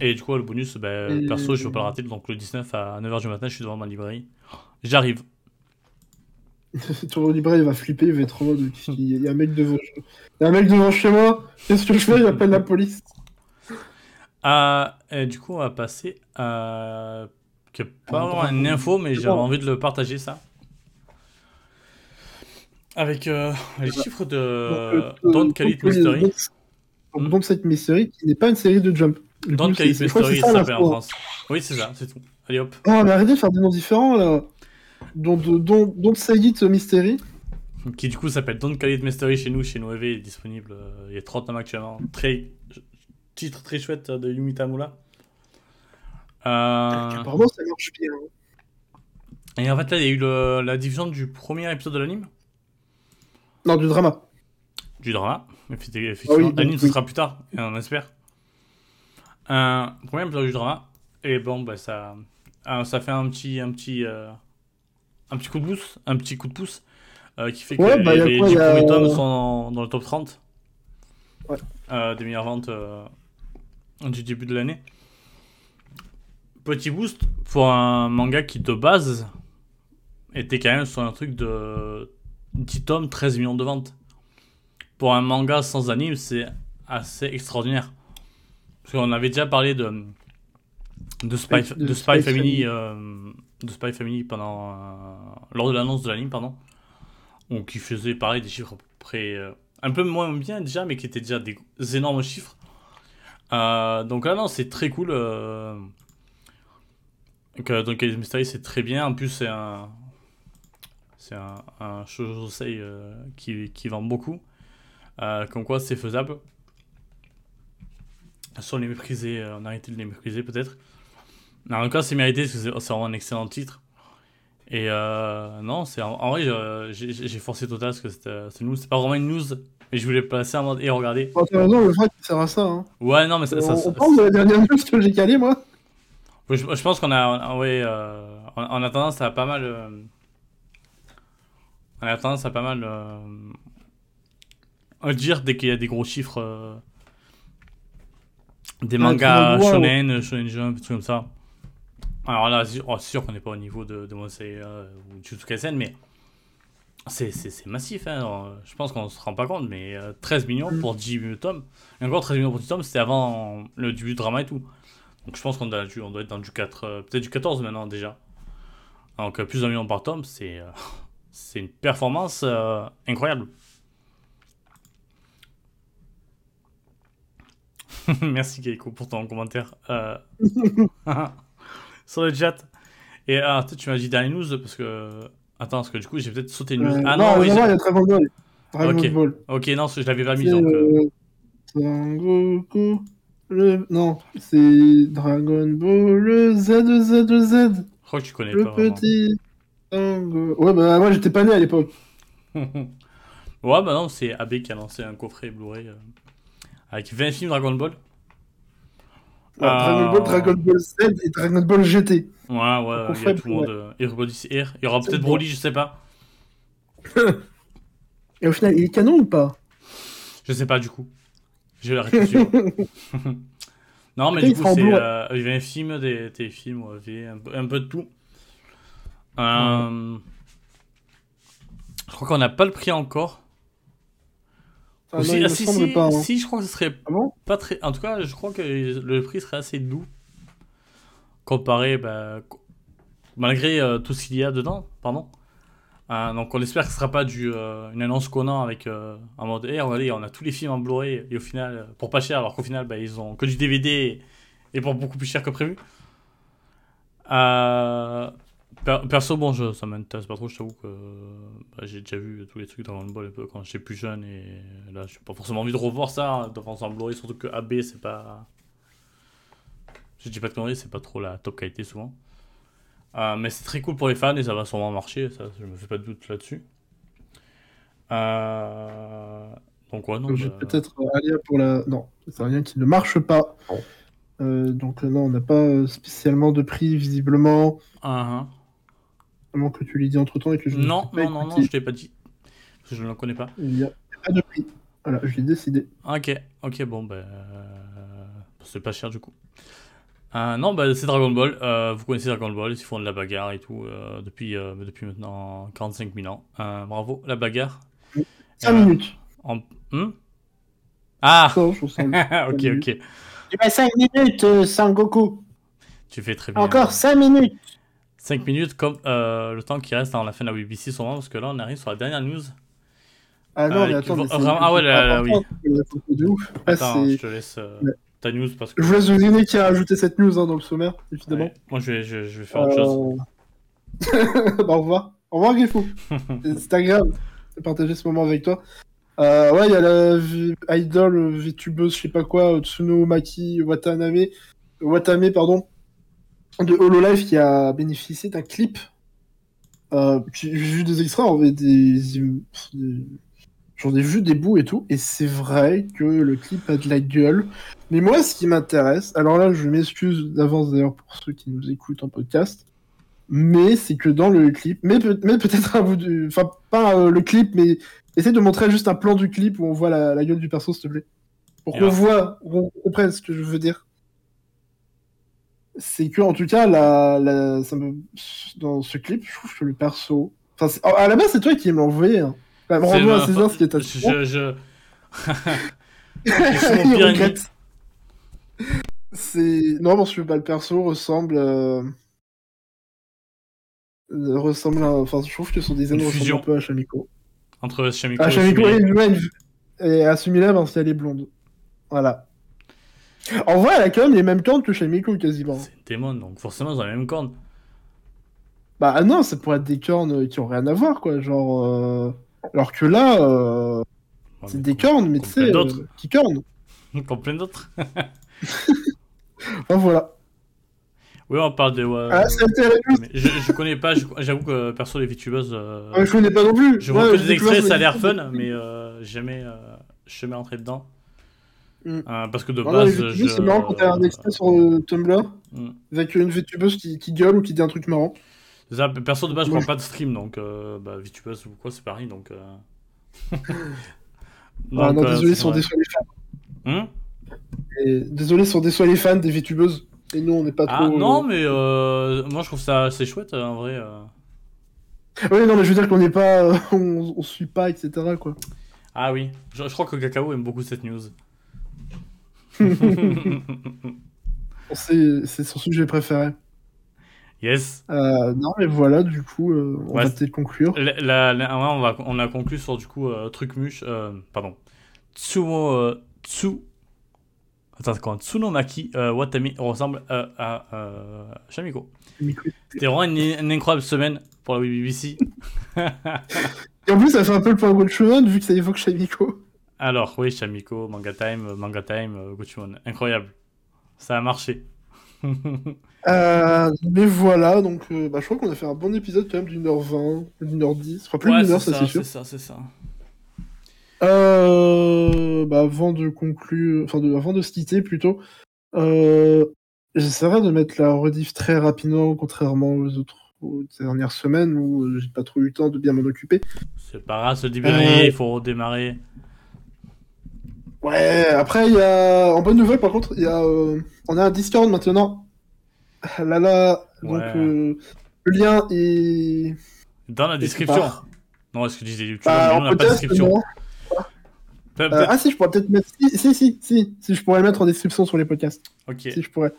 Et du coup, le bonus, ben, perso, je veux pas le rater. Donc, le 19 à 9h du matin, je suis devant ma librairie. J'arrive. Ton libraire, il va flipper, il va être en mode. Il y a un mec devant, il y a un mec devant chez moi. Qu'est-ce que je fais? J'appelle la police. Et du coup, on va passer à. que pas Ah, une info, mais j'avais envie de le partager ça. Avec euh, les Voilà. chiffres de euh, Don't Call It Mystery. donc, Hmm. donc, It Mystery, qui n'est pas une série de Jump. Crois que Mystery, c'est ça s'appelle en. France. Oui, c'est ça, c'est tout. Allez hop. Ah, mais arrêtez de faire des noms différents là. Don't, don't, don't Say It Mystery. Qui du coup s'appelle Don't Call It Mystery chez nous, chez EV, il est disponible. euh, il y a 30 tomes actuellement. Très, titre très chouette de Yumi Tamura. Euh, Apparemment, ça marche bien. et en fait, là, il y a eu le- la diffusion du premier épisode de l'anime, Non, du drama. du drama. Effecti- Effectivement, Ah oui, l'anime, ce oui. sera plus tard, et on espère. Euh, premier épisode du drama. Et bon, bah, ça, euh, ça fait un petit, un petit, euh, un petit coup de pouce, un petit coup de pouce, euh, qui fait que Ouais, bah, les quoi, 10 y a- premiers tomes sont dans, dans le top 30 Ouais. euh, des meilleures ventes du début de l'année. Petit boost pour un manga qui de base était quand même sur un truc de 10 tomes, 13 millions de ventes. Pour un manga sans anime, c'est assez extraordinaire. Parce qu'on avait déjà parlé de, de Spy, De de Spy Spy Family, Family. euh, de Spy Family pendant, euh, lors de l'annonce de l'anime, pardon. Donc, qui faisait pareil des chiffres à peu près euh, un peu moins bien déjà, mais qui étaient déjà des énormes chiffres. Donc là, non, c'est très cool. Donc, Mystery, c'est très bien. En plus, c'est un. C'est un, un qui, qui vend beaucoup. Comme quoi, c'est faisable. Sans les mépriser, euh, on a arrêté de les mépriser peut-être. Mais En tout cas, c'est mérité parce que c'est un excellent titre. Et euh, non, c'est en, en vrai, j'ai forcé total parce que c'est news. C'est pas vraiment une news, mais je voulais placer en mode et regardez. Bon, t'as raison, le ça sert à ça. Hein. Ouais, non, mais ça. ça- on, ça- on parle de la dernière news que j'ai calée, moi. je, je pense qu'on a, on- ouais, euh, on, on a tendance à pas mal. euh, on a tendance à pas mal euh, à dire dès qu'il y a des gros chiffres. Euh, des mangas vas voir, shonen, shonen jump, trucs comme ça. Alors là, c'est oh, c'est sûr qu'on n'est pas au niveau de, de Monsei euh, ou Jujutsu Kaisen, mais c'est massif. Hein. Alors, Je pense qu'on se rend pas compte, mais euh, 13 millions Mm. pour 10 tomes. Et encore 13 millions pour 10 tomes, c'était avant le début du drama et tout. Donc je pense qu'on doit, on doit être dans du 4, euh, peut-être du 14 maintenant déjà. Donc euh, plus d'un million par tome, c'est euh, c'est une performance euh, incroyable. Merci Keiko pour ton commentaire euh, sur le chat. Et ah, tu m'as dit dernière news parce que. Attends, parce que du coup j'ai peut-être sauté une news. Euh, ah non, oui. non, il y a Dragon Ball. Dragon Ok. Ball. Ok, non, je l'avais pas mis donc. euh, euh, Sangoku. Le... Non, c'est Dragon Ball Z, Z, Z. Je crois que tu connais Le pas vraiment. petit. Sangoku. Ouais, bah moi j'étais pas né à l'époque. ouais, bah non, c'est AB qui a lancé un coffret Blu-ray euh, avec 20 films Dragon Ball. Ouais, Ah. Dragon Ball, Dragon Ball Z et Dragon Ball GT. Ouais, ouais, il y a tout le monde. euh, Everybody's Here. Il y aura peut-être. Broly, je sais pas. Et au final, il est canon ou pas? Je sais pas du coup. Je vais la réfléchir. Non, mais Après, du coup, c'est, euh, il y avait un film, des ouais, un, peu- un peu de tout. Euh, Je crois qu'on n'a pas le prix encore. Ah non, ah, me si, semble si, pas. hein. si, je crois que ce serait Ah bon? pas très. En tout cas, je crois que le prix serait assez doux. Comparé, bah, malgré euh, tout ce qu'il y a dedans, pardon. Euh, donc on espère que ce sera pas du, euh, une annonce Conan avec euh, en mode hey, regardez on a tous les films en Blu-ray et au final pour pas cher alors qu'au final bah, ils ont que du DVD et pour beaucoup plus cher que prévu. Per- perso bon je, ça m'intéresse pas trop je t'avoue que bah, j'ai déjà vu tous les trucs Dragon Ball un peu quand j'étais plus jeune et là j'ai pas forcément envie de revoir ça hein, devant en Blu-ray surtout que AB c'est pas je dis pas de conneries c'est pas trop la top qualité souvent. Euh, mais c'est très cool pour les fans et ça va sûrement marcher, ça, je me fais pas de doute là-dessus. Euh, Donc ouais, non. J'ai bah, peut-être Alia pour la. Non, c'est rien qui ne marche pas. Euh, donc non, on n'a pas spécialement de prix visiblement. ah, À moins que tu l'aies dit entre temps et que je ne Non, l'ai pas non, non, non, je t'ai pas dit. Parce que je ne le connais pas. Il n'y a pas de prix. Voilà, je l'ai décidé. Ok, ok, bon, bah. euh, C'est pas cher du coup. Euh, non, bah c'est Dragon Ball. Euh, vous connaissez Dragon Ball, ils font de la bagarre et tout euh, depuis, euh, depuis maintenant 45 000 ans. Euh, bravo, la bagarre. 5 Euh, minutes. En... Hmm? Ah Non, je Ok, ok. Tu as 5 minutes, euh, Sangoku. Tu fais très bien. Encore 5 minutes. 5 minutes comme euh, le temps qui reste avant la fin de la BBC sûrement parce que là on arrive sur la dernière news. Ah non, Euh, mais attends. mais vraiment- ah ouais, là, de ouf. Attends, c'est- je te laisse euh, Ouais. ta news parce que Je vous laisse deviner qui a ajouté cette news hein, dans le sommaire, évidemment. Ouais. moi je vais, je, je vais faire autre chose. Euh, bah, au revoir. Au revoir, Griffo. C'est agréable de partager ce moment avec toi. Ouais, il y a la vi- idol VTubeuse, je sais pas quoi, Tsuno Maki Watanabe, Watame, pardon, de Hololive qui a bénéficié d'un clip. Euh, j'ai vu des extraits, des, des- j'en ai vu des bouts et tout, et c'est vrai que le clip a de la gueule. Mais moi, ce qui m'intéresse, alors là, je m'excuse d'avance d'ailleurs pour ceux qui nous écoutent en podcast, mais c'est que dans le clip, mais, peut- mais peut-être un bout de. Enfin, pas euh, le clip, mais essaie de montrer juste un plan du clip où on voit la, la gueule du perso, s'il te plaît. Pour Et qu'on voit, qu'on comprenne ce que je veux dire. C'est que, en tout cas, la, la, ça me, dans ce clip, je trouve que le perso. Enfin, c'est- à la base, c'est toi qui me l'as envoyé. Hein. Enfin, à César ce qui est à Je, je... Il mon regrette. C'est non que bah, le perso ressemble euh, euh, ressemble à... enfin je trouve que son design ressemble un peu à Shamiko. entre Shamiko Ah et Shamiko et et à Sumila parce qu'elle est blonde. Voilà. En vrai elle a quand même les mêmes cornes que Shamiko quasiment. C'est une démon donc forcément ils ont la même corne. Bah ah non ça pourrait être des cornes qui ont rien à voir quoi genre euh, alors que là euh, Ouais, c'est des cornes mais tu sais d'autres. euh, qui cornent. Comme plein d'autres. Enfin voilà. Oui on parle de... ouais, Ah, je, je connais pas, j'avoue que perso les VTubers... euh, Ouais, je connais pas non plus. Je Ouais, vois que j'ai des extraits, ça a l'air fun, mais euh, jamais euh, je suis jamais rentré dedans. Mm. Euh, parce que de Ah base, je... c'est marrant quand t'as un extrait sur euh, Tumblr Mm. avec une VTubeuse qui, qui gueule ou qui dit un truc marrant. Ça, perso de base, je prends pas de stream, donc euh, bah, VTubers ou quoi, c'est pareil, donc... Ah, non, désolé si on déçoit les fans. Et- Désolé si on déçoit les fans des VTubeuses. Et nous, on n'est pas trop. Ah non, mais moi je trouve ça assez chouette, euh, en vrai. Oui, non, mais je veux dire qu'on n'est pas. on, on suit pas, etc. Quoi. Ah oui, je, je crois que Kakao aime beaucoup cette news. C'est son sujet préféré. yes. Euh, non, mais voilà, du coup, euh, on Ouais, va peut-être conclure. La- la- la- ouais, on, va, on a conclu sur du coup euh, truc muche, pardon. Tsumo Tsu. Attends, comment Tsunomaki Watami ressemble à Shamiko. C'était vraiment une, une incroyable semaine pour la BBC. Et en plus, ça fait un peu le point Gochuman vu que ça évoque Shamiko. Alors, oui, Shamiko, Manga Time, euh, Manga Time, euh, Gochumon. Incroyable. Ça a marché. Euh, mais voilà, donc euh, bah, je crois qu'on a fait un bon épisode quand même d'une heure vingt, d'une heure dix. Enfin, plus ouais, d'une heure, c'est ça, ça, c'est sûr. c'est ça, c'est ça. Euh, bah, avant de conclure, enfin de, avant de se quitter plutôt, j'essaierai de mettre la rediff très rapidement, contrairement aux autres aux dernières semaines où j'ai pas trop eu le temps de bien m'en occuper. C'est pas grave, se libérer, Euh, il faut redémarrer. Ouais, après, il y a. En bonne nouvelle, par contre, il y a. euh, On a un Discord maintenant. Là, là. Donc, Ouais. euh, le lien est. Dans la description. part. Non, est-ce que je disais YouTube Bah, en on n'a pas de podcast, description. non. Pe- Euh, pe- ah, si, je pourrais peut-être mettre. Si, si, si, si, si, je pourrais le mettre en description sur les podcasts. Ok. Si, je pourrais.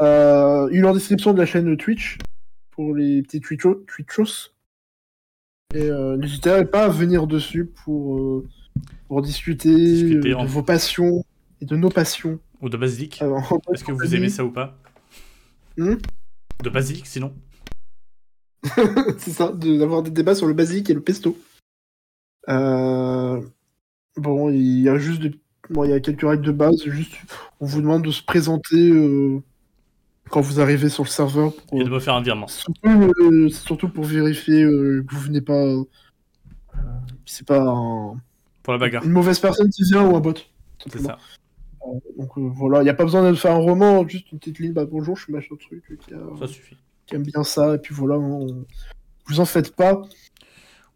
Euh, il est en description de la chaîne Twitch pour les petits Twitchos. Twitchos. Et euh, n'hésitez pas à venir dessus pour, euh, pour discuter, Discuter, de en- vos passions et de nos passions. Ou de basilic. Euh, Est-ce que vous aimez ça ou pas Hmm De basilic, sinon c'est ça, de- d'avoir des débats sur le basique et le pesto. Euh, Bon, il y a juste des... bon, il y a quelques règles de base. Juste, on vous demande de se présenter euh, quand vous arrivez sur le serveur. Pour, Et de me faire un virement. surtout, euh, surtout pour vérifier que vous venez pas. c'est pas un- Pour la bagarre. une mauvaise personne qui vient ou un bot. C'est ça. Donc euh, voilà, il n'y a pas besoin de faire un roman, juste une petite ligne. Bah bonjour, je suis machin truc euh, qui, a- Ça suffit. qui aime bien ça. Et puis voilà, hein, on- vous en faites pas.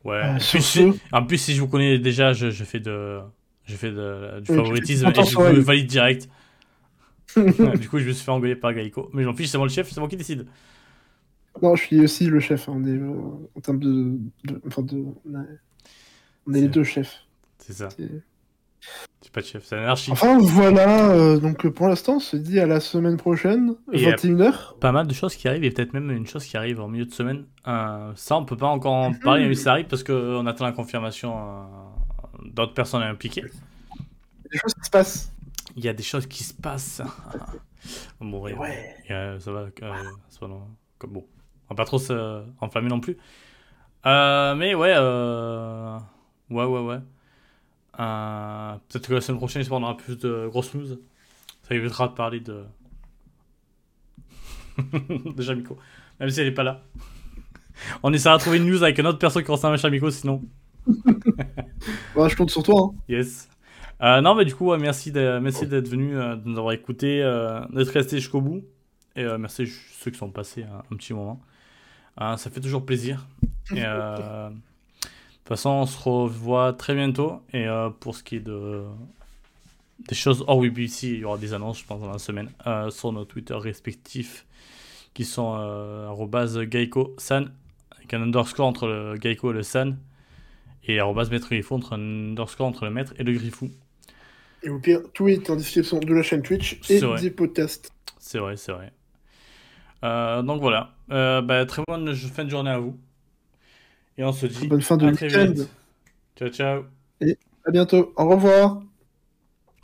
Ouais. Euh, en, plus, ce- si, en plus, si je vous connais déjà, je, je fais de. Je fais de, du favoritisme et je vous valide direct. Ouais, du coup, je me suis fait engueuler par Gaïko. Mais j'en fiche, c'est moi le chef, c'est moi qui décide. Non, je suis aussi le chef. hein, On est, euh, en termes de, de- enfin de, on est, on est les deux chefs. C'est ça. C'est- pas de chef, c'est l'anarchie. Enfin voilà. euh, donc euh, pour l'instant, on se dit à la semaine prochaine, Et, euh, 21h. Pas mal de choses qui arrivent et peut-être même une chose qui arrive en milieu de semaine. Euh, ça, on peut pas encore en parler, mais ça arrive parce qu'on attend la confirmation euh, d'autres personnes impliquées. Des choses qui se passent. Il y a des choses qui se passent. bon, ouais, euh, ça va. euh, ça va non, comme bon. On va pas trop s'enflammer non plus. Euh, mais ouais, euh... ouais, ouais, ouais. Euh, Peut-être que la semaine prochaine, on aura plus de grosses news. Ça évitera de parler de. de Jamiko. Même si elle est pas là. On essaiera de trouver une news avec une autre personne qui ressemble à Jamiko, sinon. Bah, je compte sur toi. hein. Yes. Euh, non, mais du coup, merci de- merci d'être venu, euh, de nous avoir écouté, euh, d'être resté jusqu'au bout. Et euh, merci à ceux qui sont passés un, un petit moment. Euh, ça fait toujours plaisir. Et, euh, toute façon, on se revoit très bientôt. Et euh, pour ce qui est de des choses hors WBC, il y aura des annonces, je pense, dans la semaine, euh, sur nos Twitter respectifs, qui sont euh, Geico-san, avec un underscore entre le Geico et le San, et maître griffou, entre un underscore entre le maître et le griffou. Et au pire, tout est en description de la chaîne Twitch et des podcasts. C'est vrai, c'est vrai. Euh, donc voilà. Euh, bah, très bonne fin de journée à vous. Et on se dit Bonne fin de à très week-end. vite. Ciao, ciao. À bientôt. Au revoir.